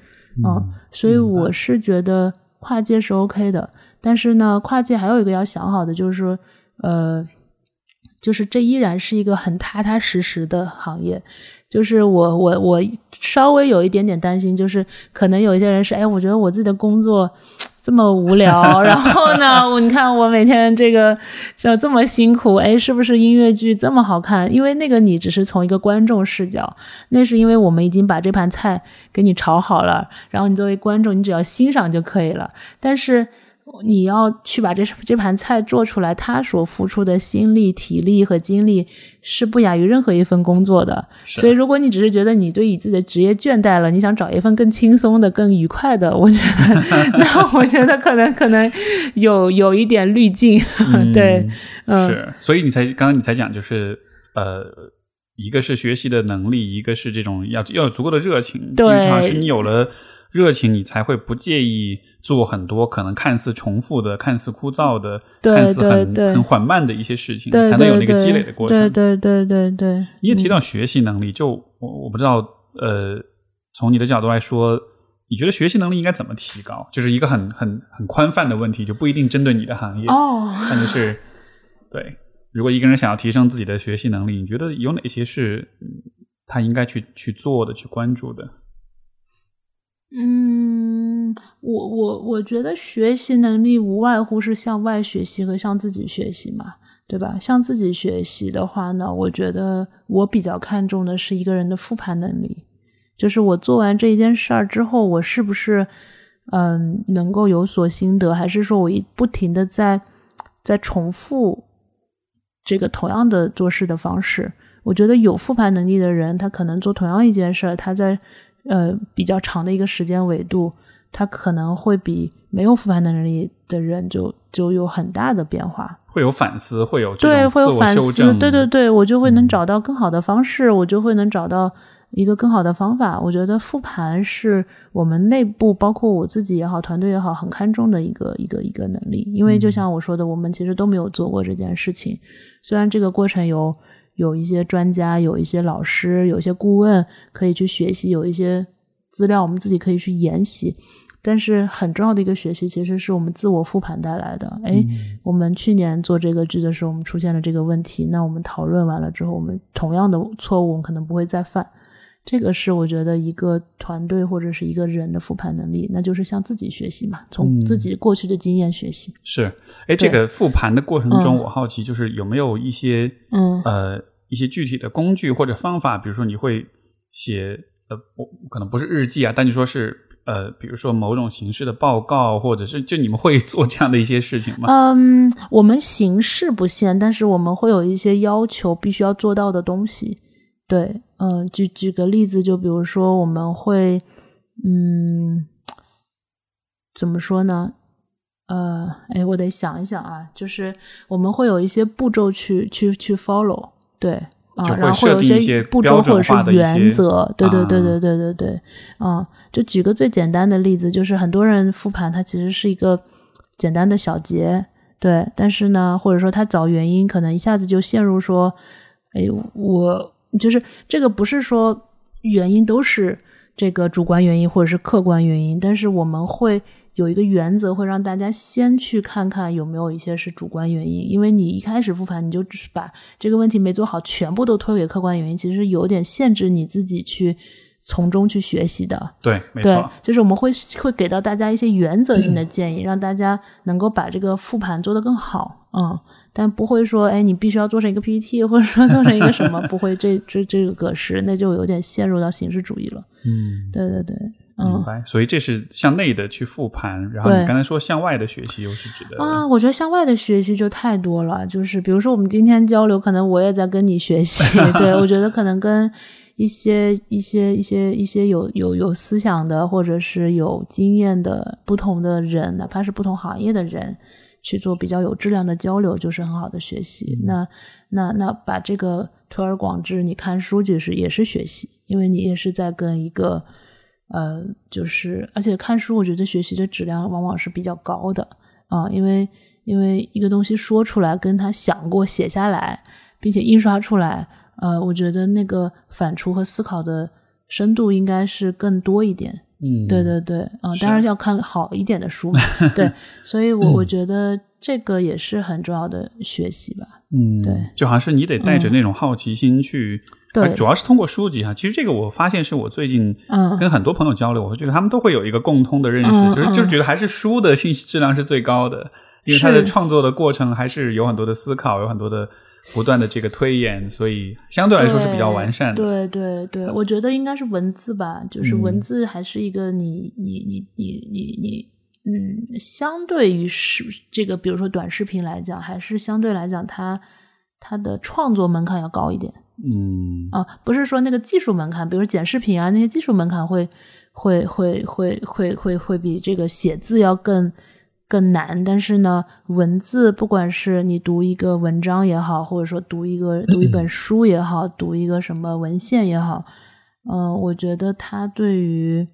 啊。所以我是觉得跨界是 OK 的，但是呢，跨界还有一个要想好的就是说呃。就是这依然是一个很踏踏实实的行业，就是我我我稍微有一点点担心，就是可能有一些人是，哎，我觉得我自己的工作这么无聊，然后呢，我你看我每天这个就这么辛苦，哎，是不是音乐剧这么好看？因为那个你只是从一个观众视角，那是因为我们已经把这盘菜给你炒好了，然后你作为观众，你只要欣赏就可以了，但是。你要去把这这盘菜做出来，他所付出的心力、体力和精力是不亚于任何一份工作的。所以，如果你只是觉得你对你自己的职业倦怠了，你想找一份更轻松的、更愉快的，我觉得，那我觉得可能可能有有一点滤镜。对，嗯，是。所以你才刚刚你才讲，就是呃，一个是学习的能力，一个是这种要要有足够的热情。对，是你有了。热情，你才会不介意做很多可能看似重复的、看似枯燥的、看似很很缓慢的一些事情，才能有那个积累的过程。对对对对对。你也提到学习能力，就我我不知道，呃，从你的角度来说，你觉得学习能力应该怎么提高？就是一个很很很宽泛的问题，就不一定针对你的行业。哦，那就是对。如果一个人想要提升自己的学习能力，你觉得有哪些是他应该去去做的、去关注的？嗯，我我我觉得学习能力无外乎是向外学习和向自己学习嘛，对吧？向自己学习的话呢，我觉得我比较看重的是一个人的复盘能力，就是我做完这一件事儿之后，我是不是嗯能够有所心得，还是说我一不停的在在重复这个同样的做事的方式？我觉得有复盘能力的人，他可能做同样一件事儿，他在。呃，比较长的一个时间维度，它可能会比没有复盘能力的人就就有很大的变化，会有反思，会有对，会有反思，对对对，我就会能找到更好的方式，我就会能找到一个更好的方法。我觉得复盘是我们内部，包括我自己也好，团队也好，很看重的一个一个一个能力。因为就像我说的，我们其实都没有做过这件事情，虽然这个过程有。有一些专家，有一些老师，有一些顾问可以去学习，有一些资料我们自己可以去研习。但是很重要的一个学习，其实是我们自我复盘带来的。哎，我们去年做这个剧的时候，我们出现了这个问题，那我们讨论完了之后，我们同样的错误，我们可能不会再犯。这个是我觉得一个团队或者是一个人的复盘能力，那就是向自己学习嘛，从自己过去的经验学习。是，哎，这个复盘的过程中，我好奇就是有没有一些，嗯，呃，一些具体的工具或者方法，比如说你会写，呃，我，可能不是日记啊，但就说是，呃，比如说某种形式的报告，或者是就你们会做这样的一些事情吗？嗯，我们形式不限，但是我们会有一些要求，必须要做到的东西。对，嗯，举举个例子，就比如说我们会，嗯，怎么说呢？呃，哎，我得想一想啊，就是我们会有一些步骤去去去 follow，对，啊，然后会有一些步骤或者是原则，对对对对对对对，嗯，就举个最简单的例子，就是很多人复盘，它其实是一个简单的小结，对，但是呢，或者说他找原因，可能一下子就陷入说，哎，我。就是这个不是说原因都是这个主观原因或者是客观原因，但是我们会有一个原则，会让大家先去看看有没有一些是主观原因。因为你一开始复盘，你就只是把这个问题没做好，全部都推给客观原因，其实有点限制你自己去从中去学习的。对，没错，就是我们会会给到大家一些原则性的 建议，让大家能够把这个复盘做得更好。嗯。但不会说，哎，你必须要做成一个 PPT，或者说做成一个什么？不会，这这这个格式，那就有点陷入到形式主义了。嗯，对对对，明白。所以这是向内的去复盘，然后你刚才说向外的学习又是指的啊？我觉得向外的学习就太多了，就是比如说我们今天交流，可能我也在跟你学习。对我觉得可能跟一些一些一些一些有有有思想的，或者是有经验的不同的人，哪怕是不同行业的人。去做比较有质量的交流，就是很好的学习。那那那把这个推而广之，你看书就是也是学习，因为你也是在跟一个呃，就是而且看书，我觉得学习的质量往往是比较高的啊，因为因为一个东西说出来，跟他想过写下来，并且印刷出来，呃，我觉得那个反刍和思考的深度应该是更多一点。嗯，对对对，啊，当然要看好一点的书嘛。对，所以我我觉得这个也是很重要的学习吧。嗯，对，就好像是你得带着那种好奇心去，对，主要是通过书籍哈。其实这个我发现是我最近嗯跟很多朋友交流，我觉得他们都会有一个共通的认识，就是就是觉得还是书的信息质量是最高的，因为它的创作的过程还是有很多的思考，有很多的。不断的这个推演，所以相对来说是比较完善的。对对对，我觉得应该是文字吧，就是文字还是一个你你你你你你嗯，相对于是这个，比如说短视频来讲，还是相对来讲，它它的创作门槛要高一点。嗯啊，不是说那个技术门槛，比如剪视频啊那些技术门槛会会会会会会会比这个写字要更。更难，但是呢，文字不管是你读一个文章也好，或者说读一个读一本书也好，读一个什么文献也好，嗯，我觉得它对于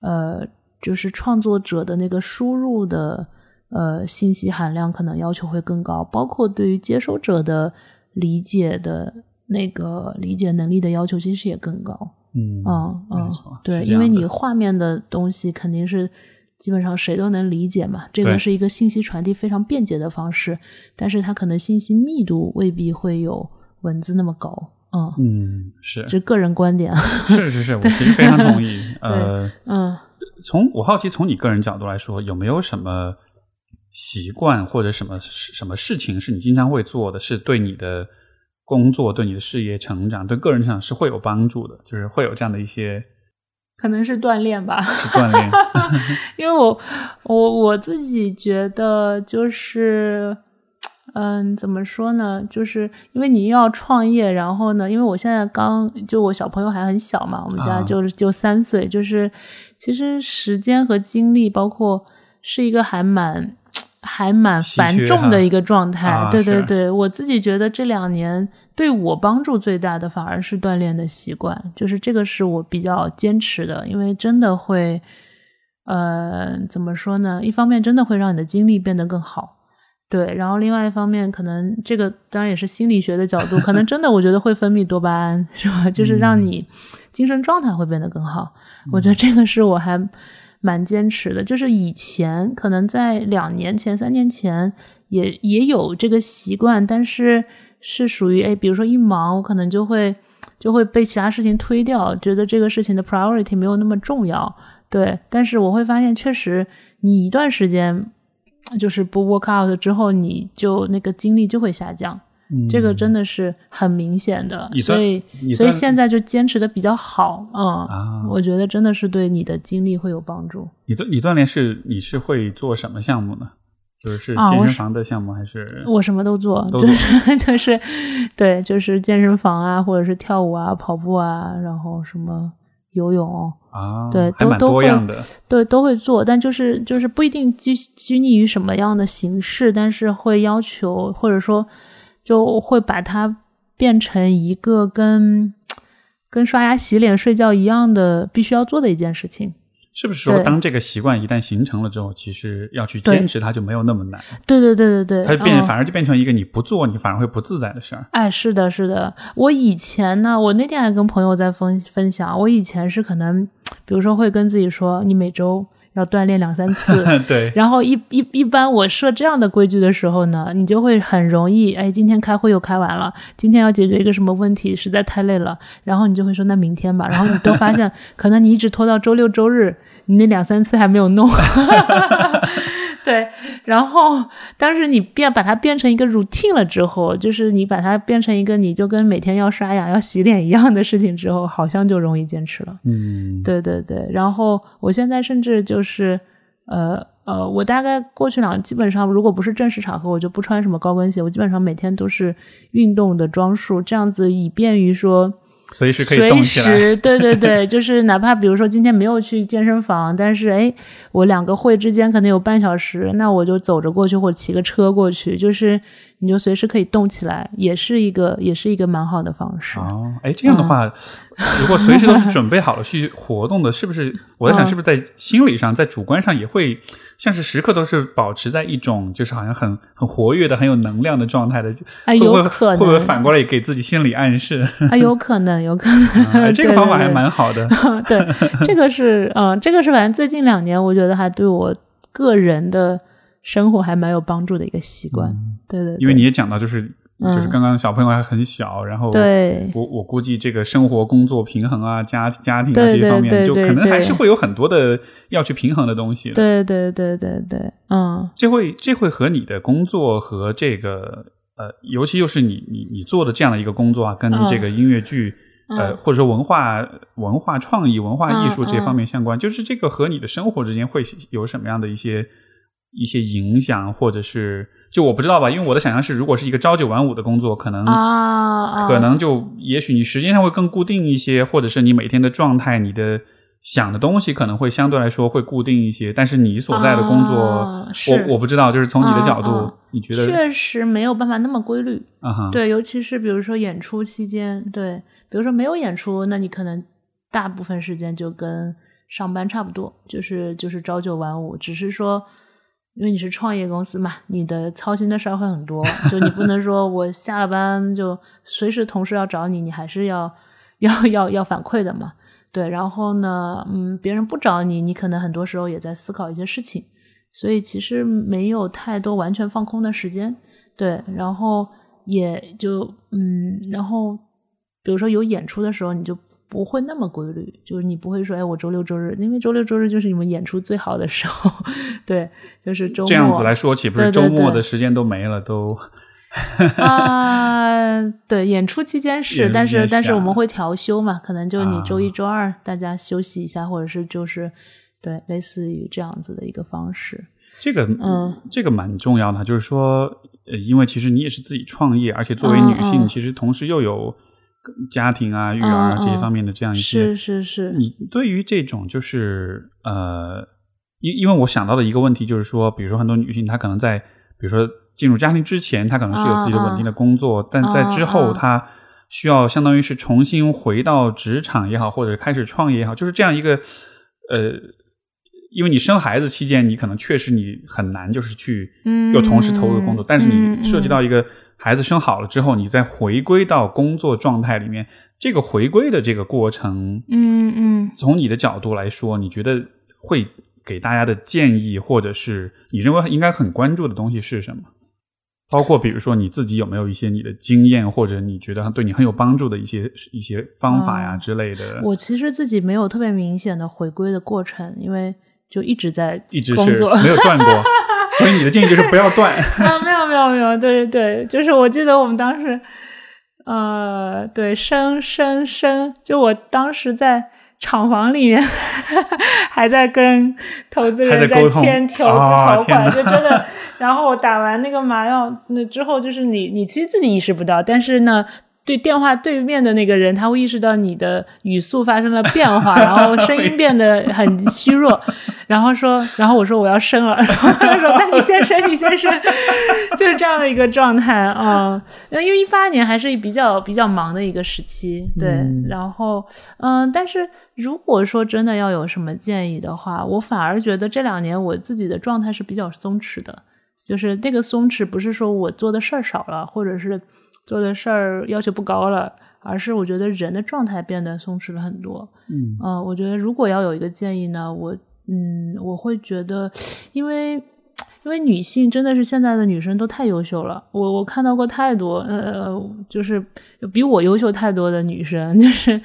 呃，就是创作者的那个输入的呃信息含量可能要求会更高，包括对于接收者的理解的那个理解能力的要求其实也更高。嗯嗯嗯，对，因为你画面的东西肯定是。基本上谁都能理解嘛，这个是一个信息传递非常便捷的方式，但是它可能信息密度未必会有文字那么高。嗯嗯，是，这个人观点。是是是，我其实非常同意。呃，嗯，从我好奇，从你个人角度来说，有没有什么习惯或者什么什么事情是你经常会做的，是对你的工作、对你的事业成长、对个人成长是会有帮助的？就是会有这样的一些。可能是锻炼吧，锻炼。因为我我我自己觉得就是，嗯，怎么说呢？就是因为你又要创业，然后呢，因为我现在刚就我小朋友还很小嘛，我们家就是就三岁，就是其实时间和精力，包括是一个还蛮。还蛮繁重的一个状态，对对对，我自己觉得这两年对我帮助最大的反而是锻炼的习惯，就是这个是我比较坚持的，因为真的会，呃，怎么说呢？一方面真的会让你的精力变得更好，对，然后另外一方面可能这个当然也是心理学的角度，可能真的我觉得会分泌多巴胺，是吧？就是让你精神状态会变得更好，我觉得这个是我还。蛮坚持的，就是以前可能在两年前、三年前也也有这个习惯，但是是属于哎，比如说一忙，我可能就会就会被其他事情推掉，觉得这个事情的 priority 没有那么重要。对，但是我会发现，确实你一段时间就是不 work out 之后，你就那个精力就会下降。这个真的是很明显的，所以所以现在就坚持的比较好，嗯，我觉得真的是对你的精力会有帮助。你锻你锻炼是你是会做什么项目呢？就是健身房的项目还是？我什么都做，都 就是对，就是健身房啊，或者是跳舞啊、跑步啊，然后什么游泳啊，对，都都会的，对，都会做，但就是就是不一定拘拘泥于什么样的形式，但是会要求或者说。就会把它变成一个跟跟刷牙、洗脸、睡觉一样的必须要做的一件事情，是不是说当这个习惯一旦形成了之后，其实要去坚持它就没有那么难？对对对对对，它变反而就变成一个你不做你反而会不自在的事儿。哎，是的，是的。我以前呢，我那天还跟朋友在分分享，我以前是可能，比如说会跟自己说，你每周。要锻炼两三次，对。然后一一一般我设这样的规矩的时候呢，你就会很容易，哎，今天开会又开完了，今天要解决一个什么问题，实在太累了，然后你就会说那明天吧，然后你都发现，可能你一直拖到周六周日，你那两三次还没有弄。对，然后但是你变把它变成一个 routine 了之后，就是你把它变成一个你就跟每天要刷牙、要洗脸一样的事情之后，好像就容易坚持了。嗯，对对对。然后我现在甚至就是呃呃，我大概过去两基本上如果不是正式场合，我就不穿什么高跟鞋，我基本上每天都是运动的装束，这样子以便于说随时可以动起来。随时，对对对，就是哪怕比如说今天没有去健身房，但是哎，我两个会之间可能有半小时，那我就走着过去或者骑个车过去，就是你就随时可以动起来，也是一个也是一个蛮好的方式。哦，哎，这样的话，如果随时都是 准备好了去活动的，是不是？我在想，是不是在心理上，在主观上也会像是时刻都是保持在一种就是好像很很活跃的、很有能量的状态的？哎，有可能会不会反过来也给自己心理暗示？啊，有可能，有可能。这个方法还蛮好的。对，这个是嗯，这个是反正最近两年，我觉得还对我个人的生活还蛮有帮助的一个习惯。对对，因为你也讲到，就是就是刚刚小朋友还很小，然后对，我我估计这个生活工作平衡啊，家家庭啊这些方面，就可能还是会有很多的要去平衡的东西。对对对对对，嗯，这会这会和你的工作和这个呃，尤其又是你你你做的这样的一个工作啊，跟这个音乐剧呃，或者说文化文化创意、文化艺术这些方面相关，就是这个和你的生活之间会有什么样的一些？一些影响，或者是就我不知道吧，因为我的想象是，如果是一个朝九晚五的工作，可能啊，可能就也许你时间上会更固定一些，或者是你每天的状态，你的想的东西可能会相对来说会固定一些。但是你所在的工作，我我不知道，就是从你的角度，你觉得确实没有办法那么规律啊？对，尤其是比如说演出期间，对，比如说没有演出，那你可能大部分时间就跟上班差不多，就是就是朝九晚五，只是说。因为你是创业公司嘛，你的操心的事儿会很多，就你不能说我下了班就随时同事要找你，你还是要要要要反馈的嘛。对，然后呢，嗯，别人不找你，你可能很多时候也在思考一些事情，所以其实没有太多完全放空的时间。对，然后也就嗯，然后比如说有演出的时候，你就。不会那么规律，就是你不会说，哎，我周六周日，因为周六周日就是你们演出最好的时候，对，就是周末。这样子来说，岂不是周末的时间都没了？都啊，对，演出期间是，但是但是我们会调休嘛，可能就你周一周二大家休息一下，或者是就是对，类似于这样子的一个方式。这个嗯，这个蛮重要的，就是说，呃，因为其实你也是自己创业，而且作为女性，其实同时又有。家庭啊、育儿啊这些方面的这样一些，是是是。你对于这种就是呃，因因为我想到的一个问题就是说，比如说很多女性她可能在比如说进入家庭之前，她可能是有自己的稳定的工作，但在之后她需要相当于是重新回到职场也好，或者开始创业也好，就是这样一个呃，因为你生孩子期间，你可能确实你很难就是去又同时投入工作，但是你涉及到一个。孩子生好了之后，你再回归到工作状态里面，这个回归的这个过程，嗯嗯，从你的角度来说，你觉得会给大家的建议，或者是你认为应该很关注的东西是什么？包括比如说你自己有没有一些你的经验，或者你觉得对你很有帮助的一些一些方法呀之类的？我其实自己没有特别明显的回归的过程，因为就一直在一直是没有断过。所以你的建议就是不要断 啊！没有没有没有，对对对，就是我记得我们当时，呃，对，生生生，就我当时在厂房里面，还在跟投资人在签投资条款，就真的。然后我打完那个麻药那之后，就是你你其实自己意识不到，但是呢。对电话对面的那个人，他会意识到你的语速发生了变化，然后声音变得很虚弱，然后说，然后我说我要生了，然后他说 那你先生，你先生，就是这样的一个状态啊。因为一八年还是比较比较忙的一个时期，对。然后嗯，但是如果说真的要有什么建议的话，我反而觉得这两年我自己的状态是比较松弛的，就是那个松弛不是说我做的事儿少了，或者是。做的事儿要求不高了，而是我觉得人的状态变得松弛了很多。嗯，呃，我觉得如果要有一个建议呢，我嗯，我会觉得，因为因为女性真的是现在的女生都太优秀了，我我看到过太多，呃，就是比我优秀太多的女生，就是。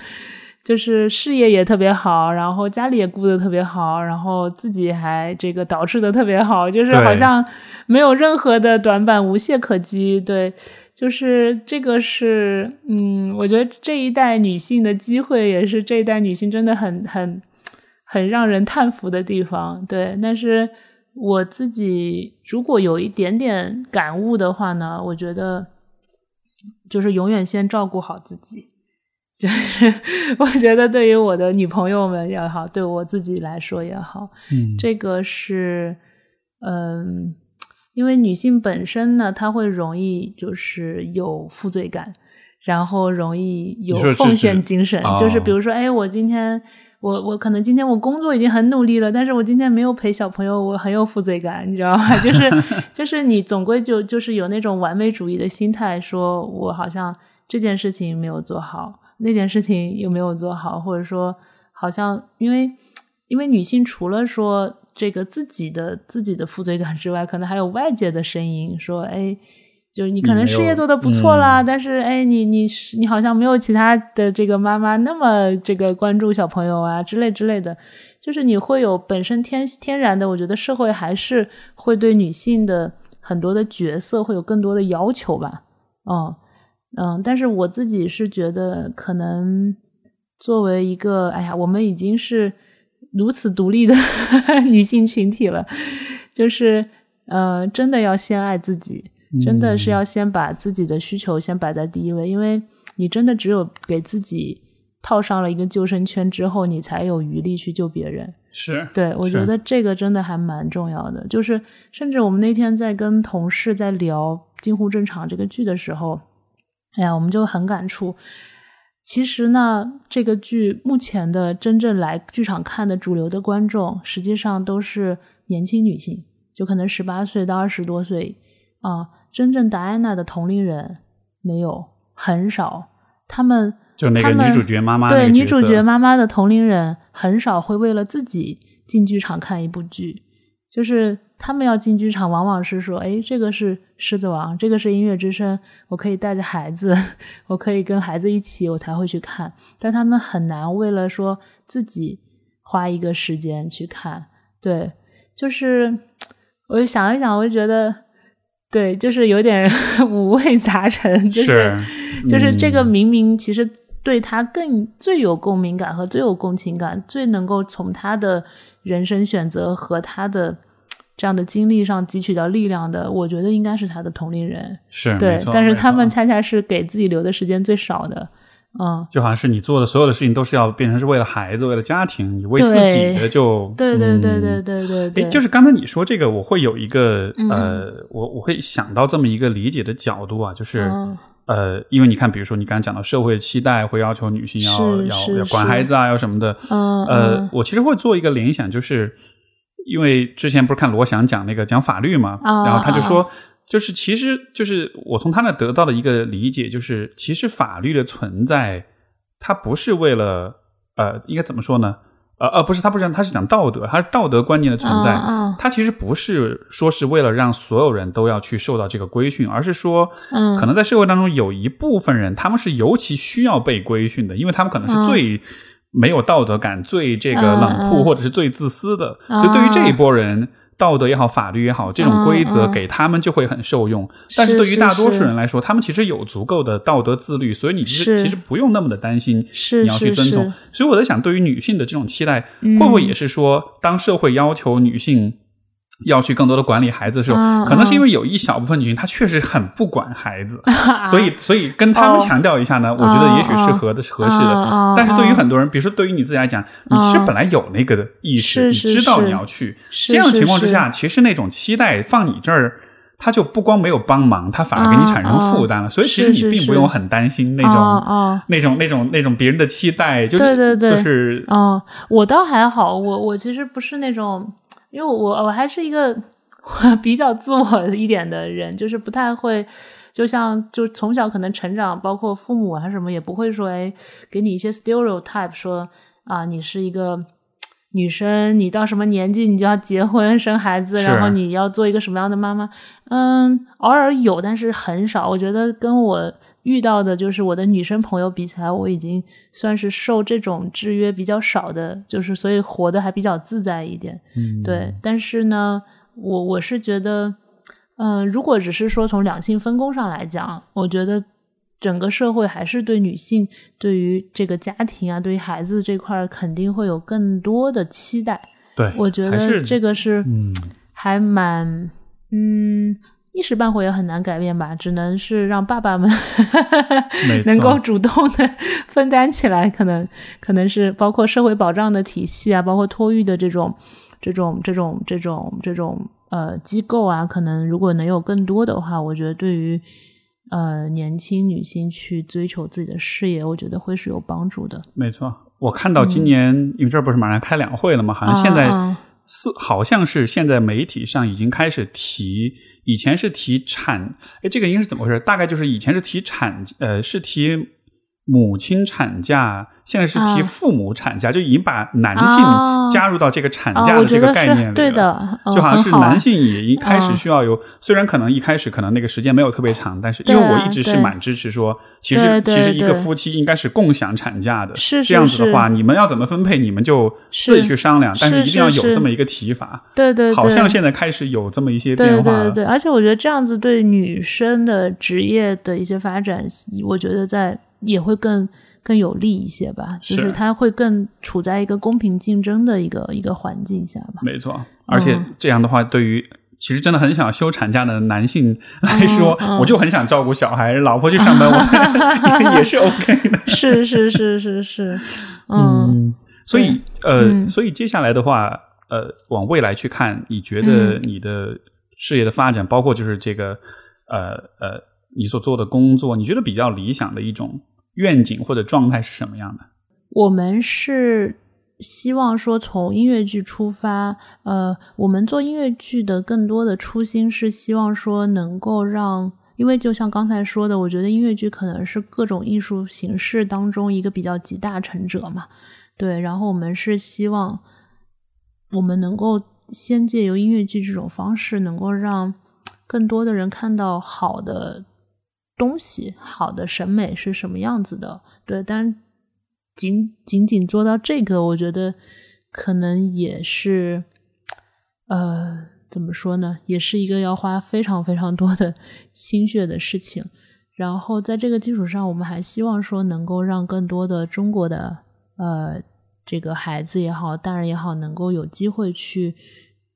就是事业也特别好，然后家里也顾得特别好，然后自己还这个导致的特别好，就是好像没有任何的短板，无懈可击。对，就是这个是，嗯，我觉得这一代女性的机会，也是这一代女性真的很很很让人叹服的地方。对，但是我自己如果有一点点感悟的话呢，我觉得就是永远先照顾好自己。就是 我觉得对于我的女朋友们也好，对我自己来说也好，嗯，这个是嗯，因为女性本身呢，她会容易就是有负罪感。然后容易有奉献精神，就是比如说，哎，我今天我我可能今天我工作已经很努力了，但是我今天没有陪小朋友，我很有负罪感，你知道吗？就是就是你总归就就是有那种完美主义的心态，说我好像这件事情没有做好，那件事情有没有做好，或者说好像因为因为女性除了说这个自己的自己的负罪感之外，可能还有外界的声音说，哎。就是你可能事业做得不错啦，但是哎，你你你好像没有其他的这个妈妈那么这个关注小朋友啊之类之类的，就是你会有本身天天然的，我觉得社会还是会对女性的很多的角色会有更多的要求吧，嗯嗯，但是我自己是觉得可能作为一个哎呀，我们已经是如此独立的 女性群体了，就是呃，真的要先爱自己。真的是要先把自己的需求先摆在第一位，因为你真的只有给自己套上了一个救生圈之后，你才有余力去救别人。是，对我觉得这个真的还蛮重要的。就是，甚至我们那天在跟同事在聊《近乎正常》这个剧的时候，哎呀，我们就很感触。其实呢，这个剧目前的真正来剧场看的主流的观众，实际上都是年轻女性，就可能十八岁到二十多岁啊。真正达安娜的同龄人没有很少，他们就那个女主角妈妈对女主角妈妈的同龄人很少会为了自己进剧场看一部剧，就是他们要进剧场，往往是说，哎，这个是狮子王，这个是音乐之声，我可以带着孩子，我可以跟孩子一起，我才会去看，但他们很难为了说自己花一个时间去看，对，就是我就想一想，我就觉得。对，就是有点 五味杂陈，就是 就是这个明明其实对他更最有共鸣感和最有共情感，最能够从他的人生选择和他的这样的经历上汲取到力量的，我觉得应该是他的同龄人。是对，但是他们恰恰是给自己留的时间最少的。嗯，就好像是你做的所有的事情都是要变成是为了孩子，为了家庭，你为自己的就对对对对对对对。就是刚才你说这个，我会有一个呃，我我会想到这么一个理解的角度啊，就是呃，因为你看，比如说你刚才讲到社会期待会要求女性要要要管孩子啊，要什么的，呃，我其实会做一个联想，就是因为之前不是看罗翔讲那个讲法律嘛，然后他就说。就是，其实就是我从他那得到的一个理解，就是其实法律的存在，它不是为了呃，应该怎么说呢？呃呃，不是，他不是，他是讲道德，他是道德观念的存在。他其实不是说是为了让所有人都要去受到这个规训，而是说，嗯，可能在社会当中有一部分人，他们是尤其需要被规训的，因为他们可能是最没有道德感、最这个冷酷或者是最自私的，所以对于这一波人。道德也好，法律也好，这种规则给他们就会很受用。但是对于大多数人来说，他们其实有足够的道德自律，所以你其实其实不用那么的担心，你要去遵从。所以我在想，对于女性的这种期待，会不会也是说，当社会要求女性？要去更多的管理孩子的时候，可能是因为有一小部分女性她确实很不管孩子，所以所以跟他们强调一下呢，我觉得也许是合的合适的。但是对于很多人，比如说对于你自己来讲，你其实本来有那个意识，你知道你要去这样情况之下，其实那种期待放你这儿，他就不光没有帮忙，他反而给你产生负担了。所以其实你并不用很担心那种那种那种那种别人的期待，就对对对，就是嗯，我倒还好，我我其实不是那种。因为我我还是一个 比较自我一点的人，就是不太会，就像就从小可能成长，包括父母还是什么，也不会说哎，给你一些 stereotype，说啊，你是一个女生，你到什么年纪你就要结婚生孩子，然后你要做一个什么样的妈妈？嗯，偶尔有，但是很少。我觉得跟我。遇到的就是我的女生朋友比起来，我已经算是受这种制约比较少的，就是所以活得还比较自在一点。嗯，对。但是呢，我我是觉得，嗯，如果只是说从两性分工上来讲，我觉得整个社会还是对女性对于这个家庭啊，对于孩子这块肯定会有更多的期待。对，我觉得这个是，嗯，还蛮，嗯。一时半会也很难改变吧，只能是让爸爸们 能够主动的 分担起来，可能可能是包括社会保障的体系啊，包括托育的这种这种这种这种这种呃机构啊，可能如果能有更多的话，我觉得对于呃年轻女性去追求自己的事业，我觉得会是有帮助的。没错。我看到今年，因为这不是马上开两会了吗？好像现在四好像是现在媒体上已经开始提，以前是提产，哎，这个应该是怎么回事？大概就是以前是提产，呃，是提母亲产假，现在是提啊。父母产假，就已经把男啊。性加入到这个产啊假的这个概念里了。对的，嗯就好像是男性也一开始嗯。需要有，虽然可能一开始可能那个时间没有特别长，但是因为我一直是蛮支持说，其实对对其实一个夫妻应该是共享产假的，是是这样子的话，你们要怎么分配，你们就自己去商量，但是一定要有这么一个提法。对对对，好像现在开始有这么一些变化了。对对，而且我觉得这样子对女生的职业的一些发展，我觉得在也会更更有利一些吧，就是他会更处在一个公平竞争的一个一个环境下吧。没错，而且嗯这样的话，对于其实真的很想休产假的男性来说，嗯嗯我就很想照顾小孩，老婆去上班，我 也是 OK 的。是是是是是，嗯嗯，所以呃，嗯所以接下来的话，呃，往未来去看，你觉得你的事业的发展，包括就是这个呃呃，你所做的工作，你觉得比较理想的一种愿景或者状态是什么样的？我们是希望说从音乐剧出发，呃，我们做音乐剧的更多的初心是希望说能够让，因为就像刚才说的，我觉得音乐剧可能是各种艺术形式当中一个比较集大成者嘛，对，然后我们是希望我们能够先借由音乐剧这种方式，能够让更多的人看到好的东西，好的审美是什么样子的。对，但仅仅仅做到这个，我觉得可能也是，呃，怎么说呢，也是一个要花非常非常多的心血的事情。然后在这个基础上，我们还希望说能够让更多的中国的呃这个孩子也好，大人也好，能够有机会去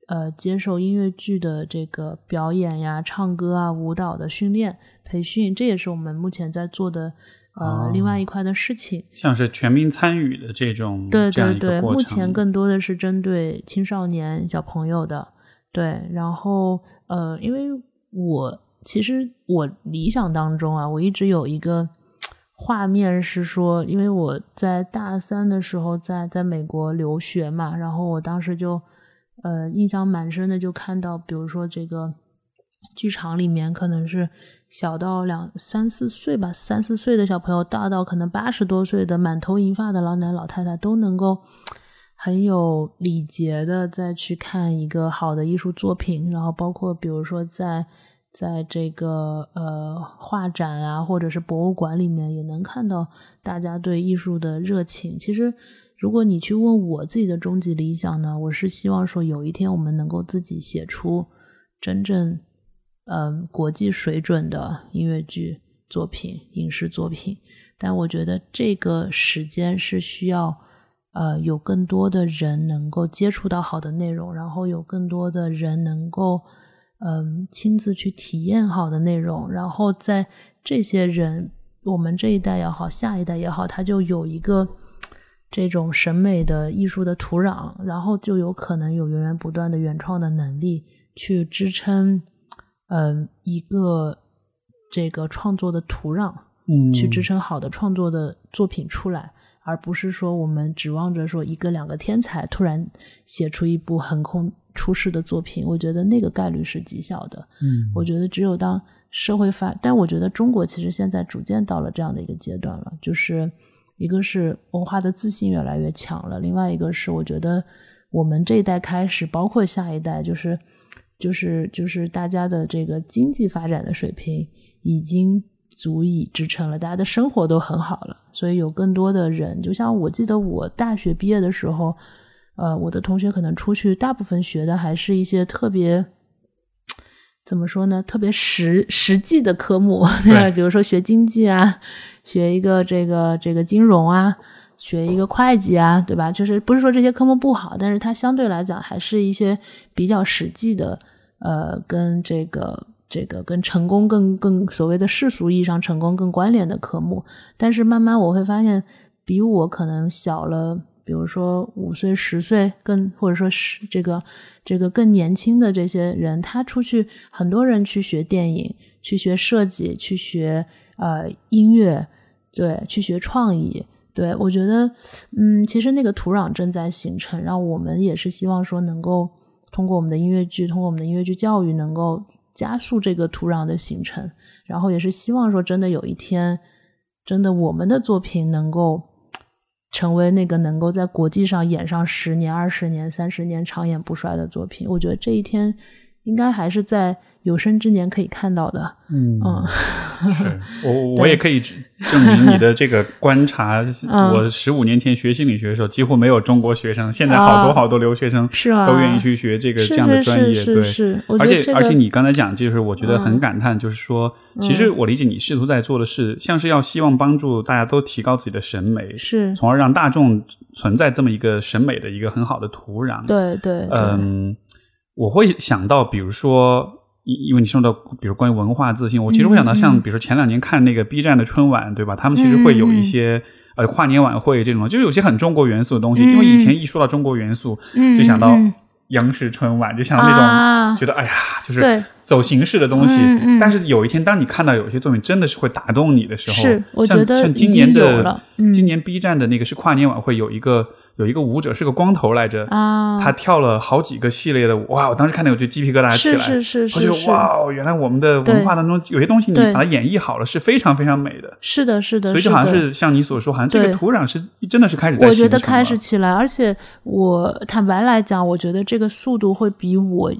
呃接受音乐剧的这个表演呀、唱歌啊、舞蹈的训练培训，这也是我们目前在做的呃、哦另外一块的事情。像是全民参与的这种对对对。目前更多的是针对青少年小朋友的，对，然后呃，因为我其实我理想当中啊，我一直有一个画面是说，因为我在大三的时候在在美国留学嘛，然后我当时就呃印象蛮深的，就看到比如说这个剧场里面可能是小到两三四岁吧，三四岁的小朋友，大到可能八十多岁的满头银发的老奶老太太都能够很有礼节的再去看一个好的艺术作品，然后包括比如说在在这个呃画展啊，或者是博物馆里面，也能看到大家对艺术的热情。其实，如果你去问我自己的终极理想呢，我是希望说有一天我们能够自己写出真正嗯、国际水准的音乐剧作品、影视作品。但我觉得这个时间是需要呃有更多的人能够接触到好的内容，然后有更多的人能够嗯、亲自去体验好的内容，然后在这些人我们这一代也好，下一代也好，他就有一个。这种审美的艺术的土壤，然后就有可能有源源不断的原创的能力去支撑，嗯、一个这个创作的土壤，嗯去支撑好的创作的作品出来，而不是说我们指望着说一个两个天才突然写出一部横空出世的作品，我觉得那个概率是极小的。嗯我觉得只有当社会发，但我觉得中国其实现在逐渐到了这样的一个阶段了，就是一个是文化的自信越来越强了，另外一个是我觉得我们这一代开始，包括下一代，就是就是就是大家的这个经济发展的水平已经足以支撑了，大家的生活都很好了，所以有更多的人，就像我记得我大学毕业的时候，呃，我的同学可能出去，大部分学的还是一些特别。怎么说呢？特别实实际的科目，对吧？比如说学经济啊，学一个这个这个金融啊，学一个会计啊，对吧？就是不是说这些科目不好，但是它相对来讲还是一些比较实际的，呃，跟这个这个跟成功更更所谓的世俗意义上成功更关联的科目，但是慢慢我会发现，比我可能小了，比如说五岁、十岁，更或者说是这个这个更年轻的这些人，他出去，很多人去学电影，去学设计，去学呃音乐，对，去学创意，对我觉得，嗯，其实那个土壤正在形成，让我们也是希望说能够通过我们的音乐剧，通过我们的音乐剧教育，能够。加速这个土壤的形成，然后也是希望说，真的有一天，真的我们的作品能够成为那个能够在国际上演上十年、二十年、三十年长演不衰的作品。我觉得这一天应该还是在。有生之年可以看到的，嗯嗯，是 我我也可以证明你的这个观察。我十五年前学心理学的时候，几乎没有中国学生，现在好多好多留学生是都愿意去学这个这样的专业。对，而且而且你刚才讲，就是我觉得很感叹，就是说，其实我理解你试图在做的是，像是要希望帮助大家都提高自己的审美，是，从而让大众存在这么一个审美的一个很好的土壤。对对，嗯，我会想到，比如说。因因为你说到，比如关于文化自信，我其实会想到，像比如说前两年看那个 B 站的春晚，对吧？他们其实会有一些呃跨年晚会这种，就有些很中国元素的东西。因为以前一说到中国元素，就想到央视春晚，就想到那种觉得哎呀，就是走形式的东西。但是有一天，当你看到有些作品真的是会打动你的时候，像像今年的今年 B 站的那个是跨年晚会，有一个。有一个舞者是个光头来着，他跳了好几个系列的舞，哇！我当时看到我就鸡皮疙瘩起来，是是是，我觉得哇，原来我们的文化当中有些东西你把它演绎好了是非常非常美的，是的，是的，所以就好像是像你所说，好像这个土壤是真的是开始在我觉得开始起来，而且我坦白来讲，我觉得这个速度会比我。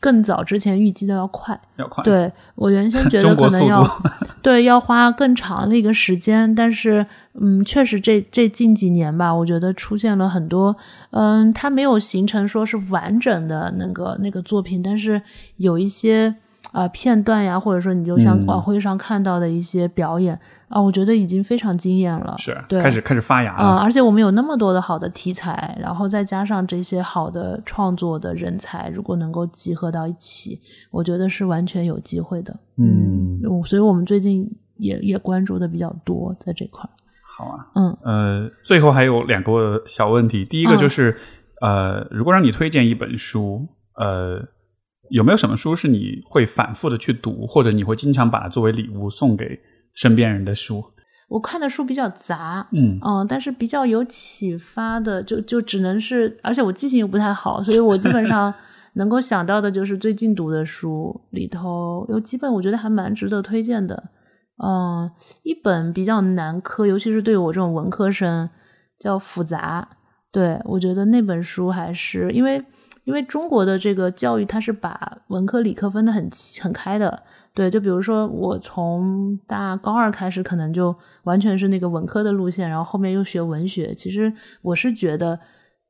更早之前预计的要快，要快。对我原先觉得 可能要，对要花更长的一个时间，但是嗯，确实这这近几年吧，我觉得出现了很多，嗯，它没有形成说是完整的那个那个作品，但是有一些。啊，片段呀，或者说你就像晚会上看到的一些表演啊，我觉得已经非常惊艳了。是，对，开始开始发芽了。而且我们有那么多的好的题材，然后再加上这些好的创作的人才，如果能够集合到一起，我觉得是完全有机会的。嗯，所以我们最近也也关注的比较多在这块。好啊，嗯呃，最后还有两个小问题，第一个就是呃，如果让你推荐一本书，呃。有没有什么书是你会反复的去读，或者你会经常把它作为礼物送给身边人的书？我看的书比较杂，嗯嗯，但是比较有启发的，就就只能是，而且我记性又不太好，所以我基本上能够想到的就是最近读的书里头有几本我觉得还蛮值得推荐的。嗯，一本比较难科，尤其是对我这种文科生，叫《复杂》。对我觉得那本书还是因为。因为中国的这个教育，它是把文科理科分得很很开的，对，就比如说我从大高二开始，可能就完全是那个文科的路线，然后后面又学文学。其实我是觉得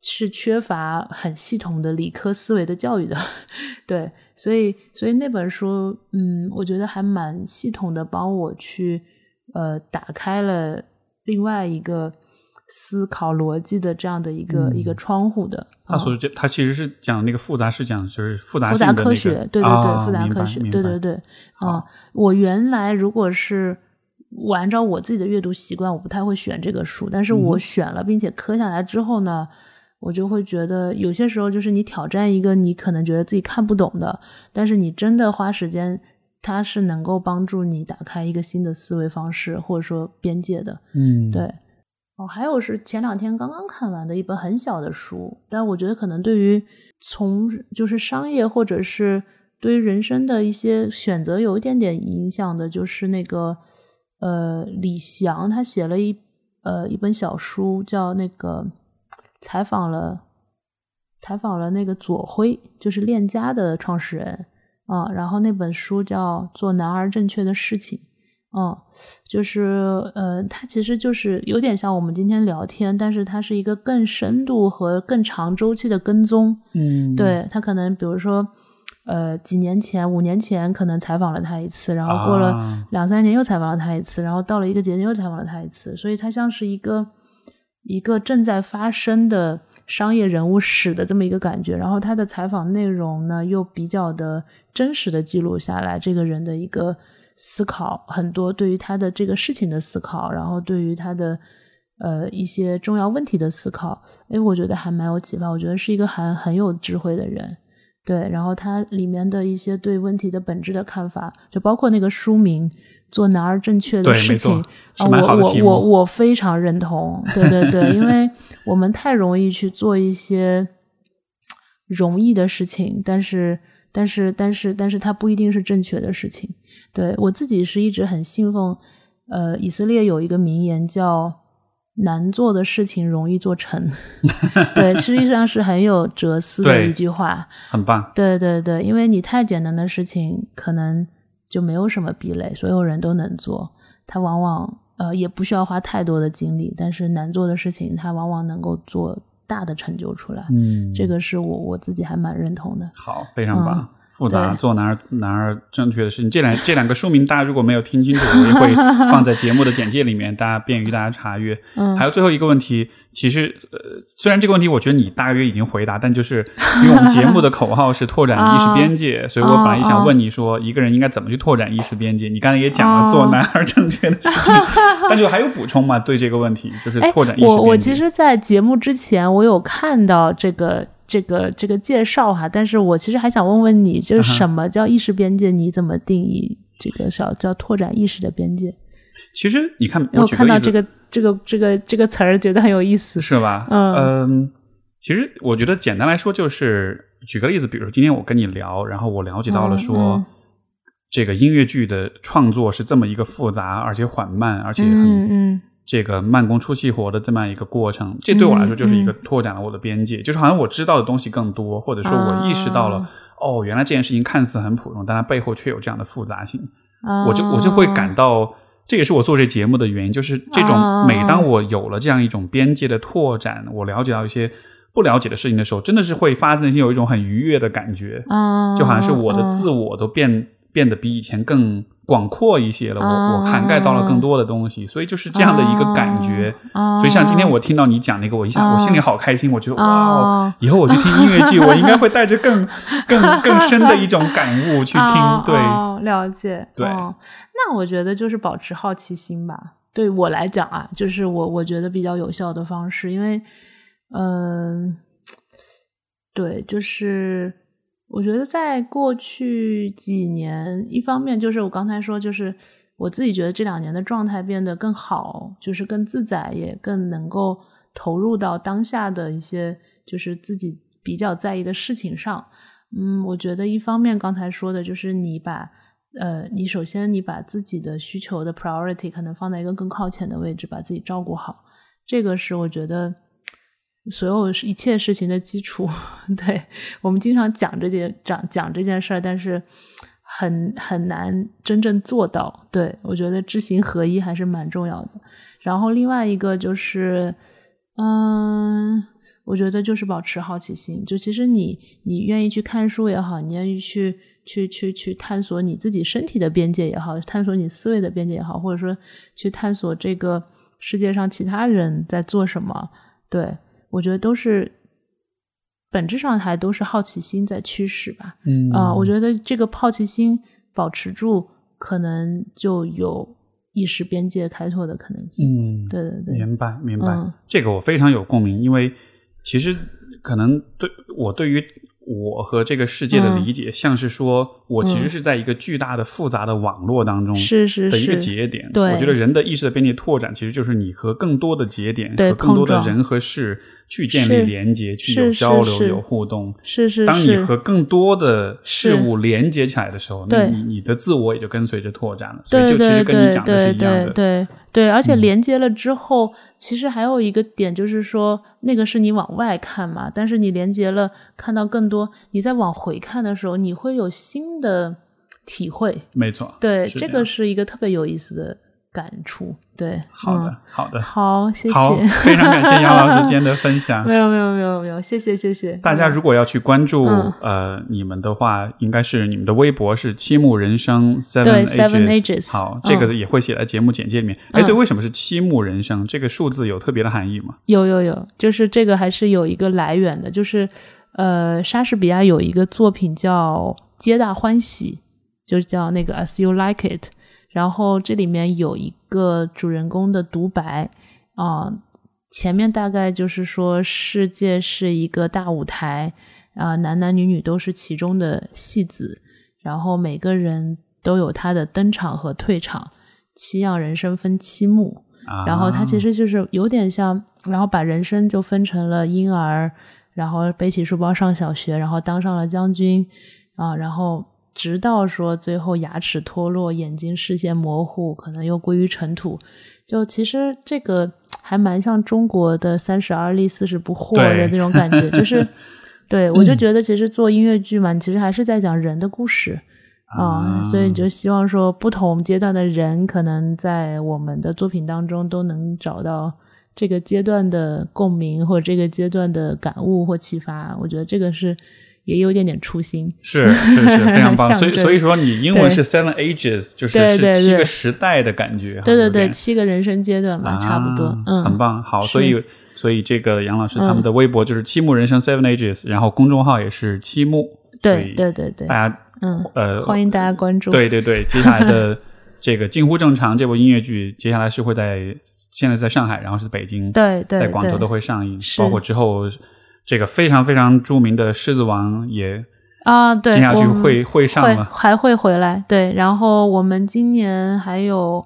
是缺乏很系统的理科思维的教育的，对，所以所以那本书，嗯，我觉得还蛮系统的，帮我去呃打开了另外一个。思考逻辑的这样的一个一个窗户的，他所这他其实是讲那个复杂，是讲就是复杂复杂科学，对对对，复杂科学，对对对。啊，我原来如果是我按照我自己的阅读习惯，我不太会选这个书，但是我选了并且磕下来之后呢，我就会觉得有些时候就是你挑战一个你可能觉得自己看不懂的，但是你真的花时间，它是能够帮助你打开一个新的思维方式或者说边界的，嗯，对。哦，还有是前两天刚刚看完的一本很小的书，但我觉得可能对于从就是商业或者是对于人生的一些选择有一点点影响的，就是那个呃李翔他写了一呃一本小书，叫那个采访了采访了那个左晖，就是链家的创始人啊，然后那本书叫做男儿正确的事情。嗯，就是呃，它其实就是有点像我们今天聊天，但是它是一个更深度和更长周期的跟踪。嗯，对他可能比如说，呃，几年前、五年前可能采访了他一次，然后过了两三年又采访了他一次，然后到了一个节点又采访了他一次，所以他像是一个一个正在发生的商业人物史的这么一个感觉。然后他的采访内容呢，又比较的真实的记录下来这个人的一个思考，很多对于他的这个事情的思考，然后对于他的呃一些重要问题的思考，哎，我觉得还蛮有启发。我觉得是一个很很有智慧的人。对，然后他里面的一些对问题的本质的看法，就包括那个书名“做男儿正确的事情”，啊，我我我我非常认同。对对对，因为我们太容易去做一些容易的事情，但是但是但是但是它不一定是正确的事情。对我自己是一直很信奉，呃，以色列有一个名言叫。难做的事情容易做成，对，实际上是很有哲思的一句话，很棒。对对对，因为你太简单的事情，可能就没有什么壁垒，所有人都能做。它往往呃也不需要花太多的精力，但是难做的事情，它往往能够做大的成就出来。嗯，这个是我我自己还蛮认同的。好，非常棒。复杂做男儿男儿正确的事情，这两这两个书名大家如果没有听清楚，我也会 放在节目的简介里面，大家便于大家查阅。嗯，还有最后一个问题，其实呃，虽然这个问题我觉得你大约已经回答，但就是因为我们节目的口号是拓展意识 边界，所以我本来也想问你说，一个人应该怎么去拓展意识边界？你刚才也讲了做男儿正确的事情，但就还有补充吗？对这个问题，就是拓展意识边界。我我其实，在节目之前，我有看到这个。这个这个介绍哈，但是我其实还想问问你，就是什么叫意识边界？你怎么定义这个叫叫拓展意识的边界？其实你看，我看到这个这个这个这个词儿，觉得很有意思，是吧？嗯，其实我觉得简单来说，就是举个例子，比如说今天我跟你聊，然后我了解到了说，这个音乐剧的创作是这么一个复杂而且缓慢，而且很。这个慢工出细活的这么一个过程，这对我来说就是一个拓展了我的边界，就是好像我知道的东西更多，或者说我意识到了，哦，原来这件事情看似很普通，但它背后却有这样的复杂性，我就我就会感到，这也是我做这节目的原因，就是这种每当我有了这样一种边界的拓展，我了解到一些不了解的事情的时候，真的是会发自内心有一种很愉悦的感觉，就好像是我的自我都变变得比以前更。广阔一些了，我我涵盖到了更多的东西，所以就是这样的一个感觉。所以像今天我听到你讲那个，我一下我心里好开心，我觉得哇，以后我去听音乐剧，我应该会带着更 更更深的一种感悟去听。对，了解。对，那我觉得就是保持好奇心吧。对我来讲啊，就是我我觉得比较有效的方式，因为嗯，对，就是。我觉得在过去几年，一方面就是我刚才说，就是我自己觉得这两年的状态变得更好，就是更自在，也更能够投入到当下的一些就是自己比较在意的事情上。嗯，我觉得一方面刚才说的就是你把呃，你首先你把自己的需求的 priority 可能放在一个更靠前的位置，把自己照顾好，这个是我觉得。所有一切事情的基础，对我们经常讲这件讲讲这件事儿，但是很很难真正做到。对我觉得知行合一还是蛮重要的。然后另外一个就是，嗯，我觉得就是保持好奇心。就其实你你愿意去看书也好，你愿意去去去去探索你自己身体的边界也好，探索你思维的边界也好，或者说去探索这个世界上其他人在做什么，对。我觉得都是本质上还都是好奇心在驱使吧。嗯啊，我觉得这个好奇心保持住，可能就有意识边界开拓的可能性。嗯，对对对，明白明白，这个我非常有共鸣，因为其实可能对我对于。我和这个世界的理解，像是说，我其实是在一个巨大的、复杂的网络当中的一个节点。对，我觉得人的意识的边界拓展，其实就是你和更多的节点和更多的人和事去建立连接，去有交流、有互动。是是。当你和更多的事物连接起来的时候，那你你的自我也就跟随着拓展了。所以，就其实跟你讲的是一样的。对。对，而且连接了之后，其实还有一个点，就是说那个是你往外看嘛，但是你连接了，看到更多，你在往回看的时候，你会有新的体会。没错，对，这个是一个特别有意思的感触。对，好的嗯，好的，好，谢好，谢。非常感谢杨老师今天的分享没。有 没有没有没有，谢谢谢谢。大家如果要去关注、嗯呃你们的话，应该是你们的微博是七木人生 Seven 对 Seven Ages 好，嗯这个也会写在节目简介里面。哎、嗯对，为什么是七木人生？这个数字有特别的含义吗？有有有，就是这个还是有一个来源的，就是呃，莎士比亚有一个作品叫《皆大欢喜》，就是叫那个 As You Like It，然后这里面有一个主人公的独白啊、前面大概就是说世界是一个大舞台啊、男男女女都是其中的戏子，然后每个人都有他的登场和退场，七样人生分七幕。啊，然后他其实就是有点像，然后把人生就分成了婴儿，然后背起书包上小学，然后当上了将军啊，然后直到说最后牙齿脱落，眼睛视线模糊，可能又归于尘土。就其实这个还蛮像中国的三十而立，四十不惑的那种感觉，就是 对我就觉得其实做音乐剧嘛，你其实还是在讲人的故事。啊、所以你就希望说，不同阶段的人可能在我们的作品当中都能找到这个阶段的共鸣，或者这个阶段的感悟或启发。我觉得这个是也有点点初心。是是是非常 棒。所以所以说你英文是 Seven Ages，就是是七个时代的感觉。对对对，七个人生阶段吧，差不多啊。嗯，很棒。好，所以所以这个杨老师嗯他们的微博就是七木人生 Seven Ages，然后公众号也是七木。对对对对，大家嗯，呃欢迎大家关注。对对对，接下来的 这个近乎正常这部音乐剧，接下来是会在现在在上海，然后是北京，对对，在广州都会上映，包括之后这个非常非常著名的《狮子王》也啊，对，接下去会会上吗。还会回来，对。然后我们今年还有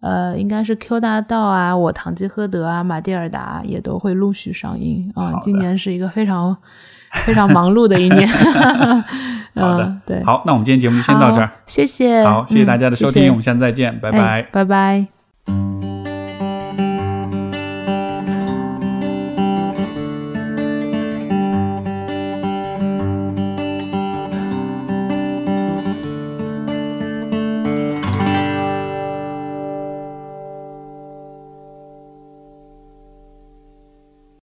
呃，应该是 Q 大道啊，我堂吉诃德啊，马蒂尔达也都会陆续上映啊、今年是一个非常 非常忙碌的一年。好的 嗯，对。好，那我们今天节目就先到这儿。谢谢。好，谢谢大家的收听，嗯谢谢我们下次再见，拜哎拜。拜拜。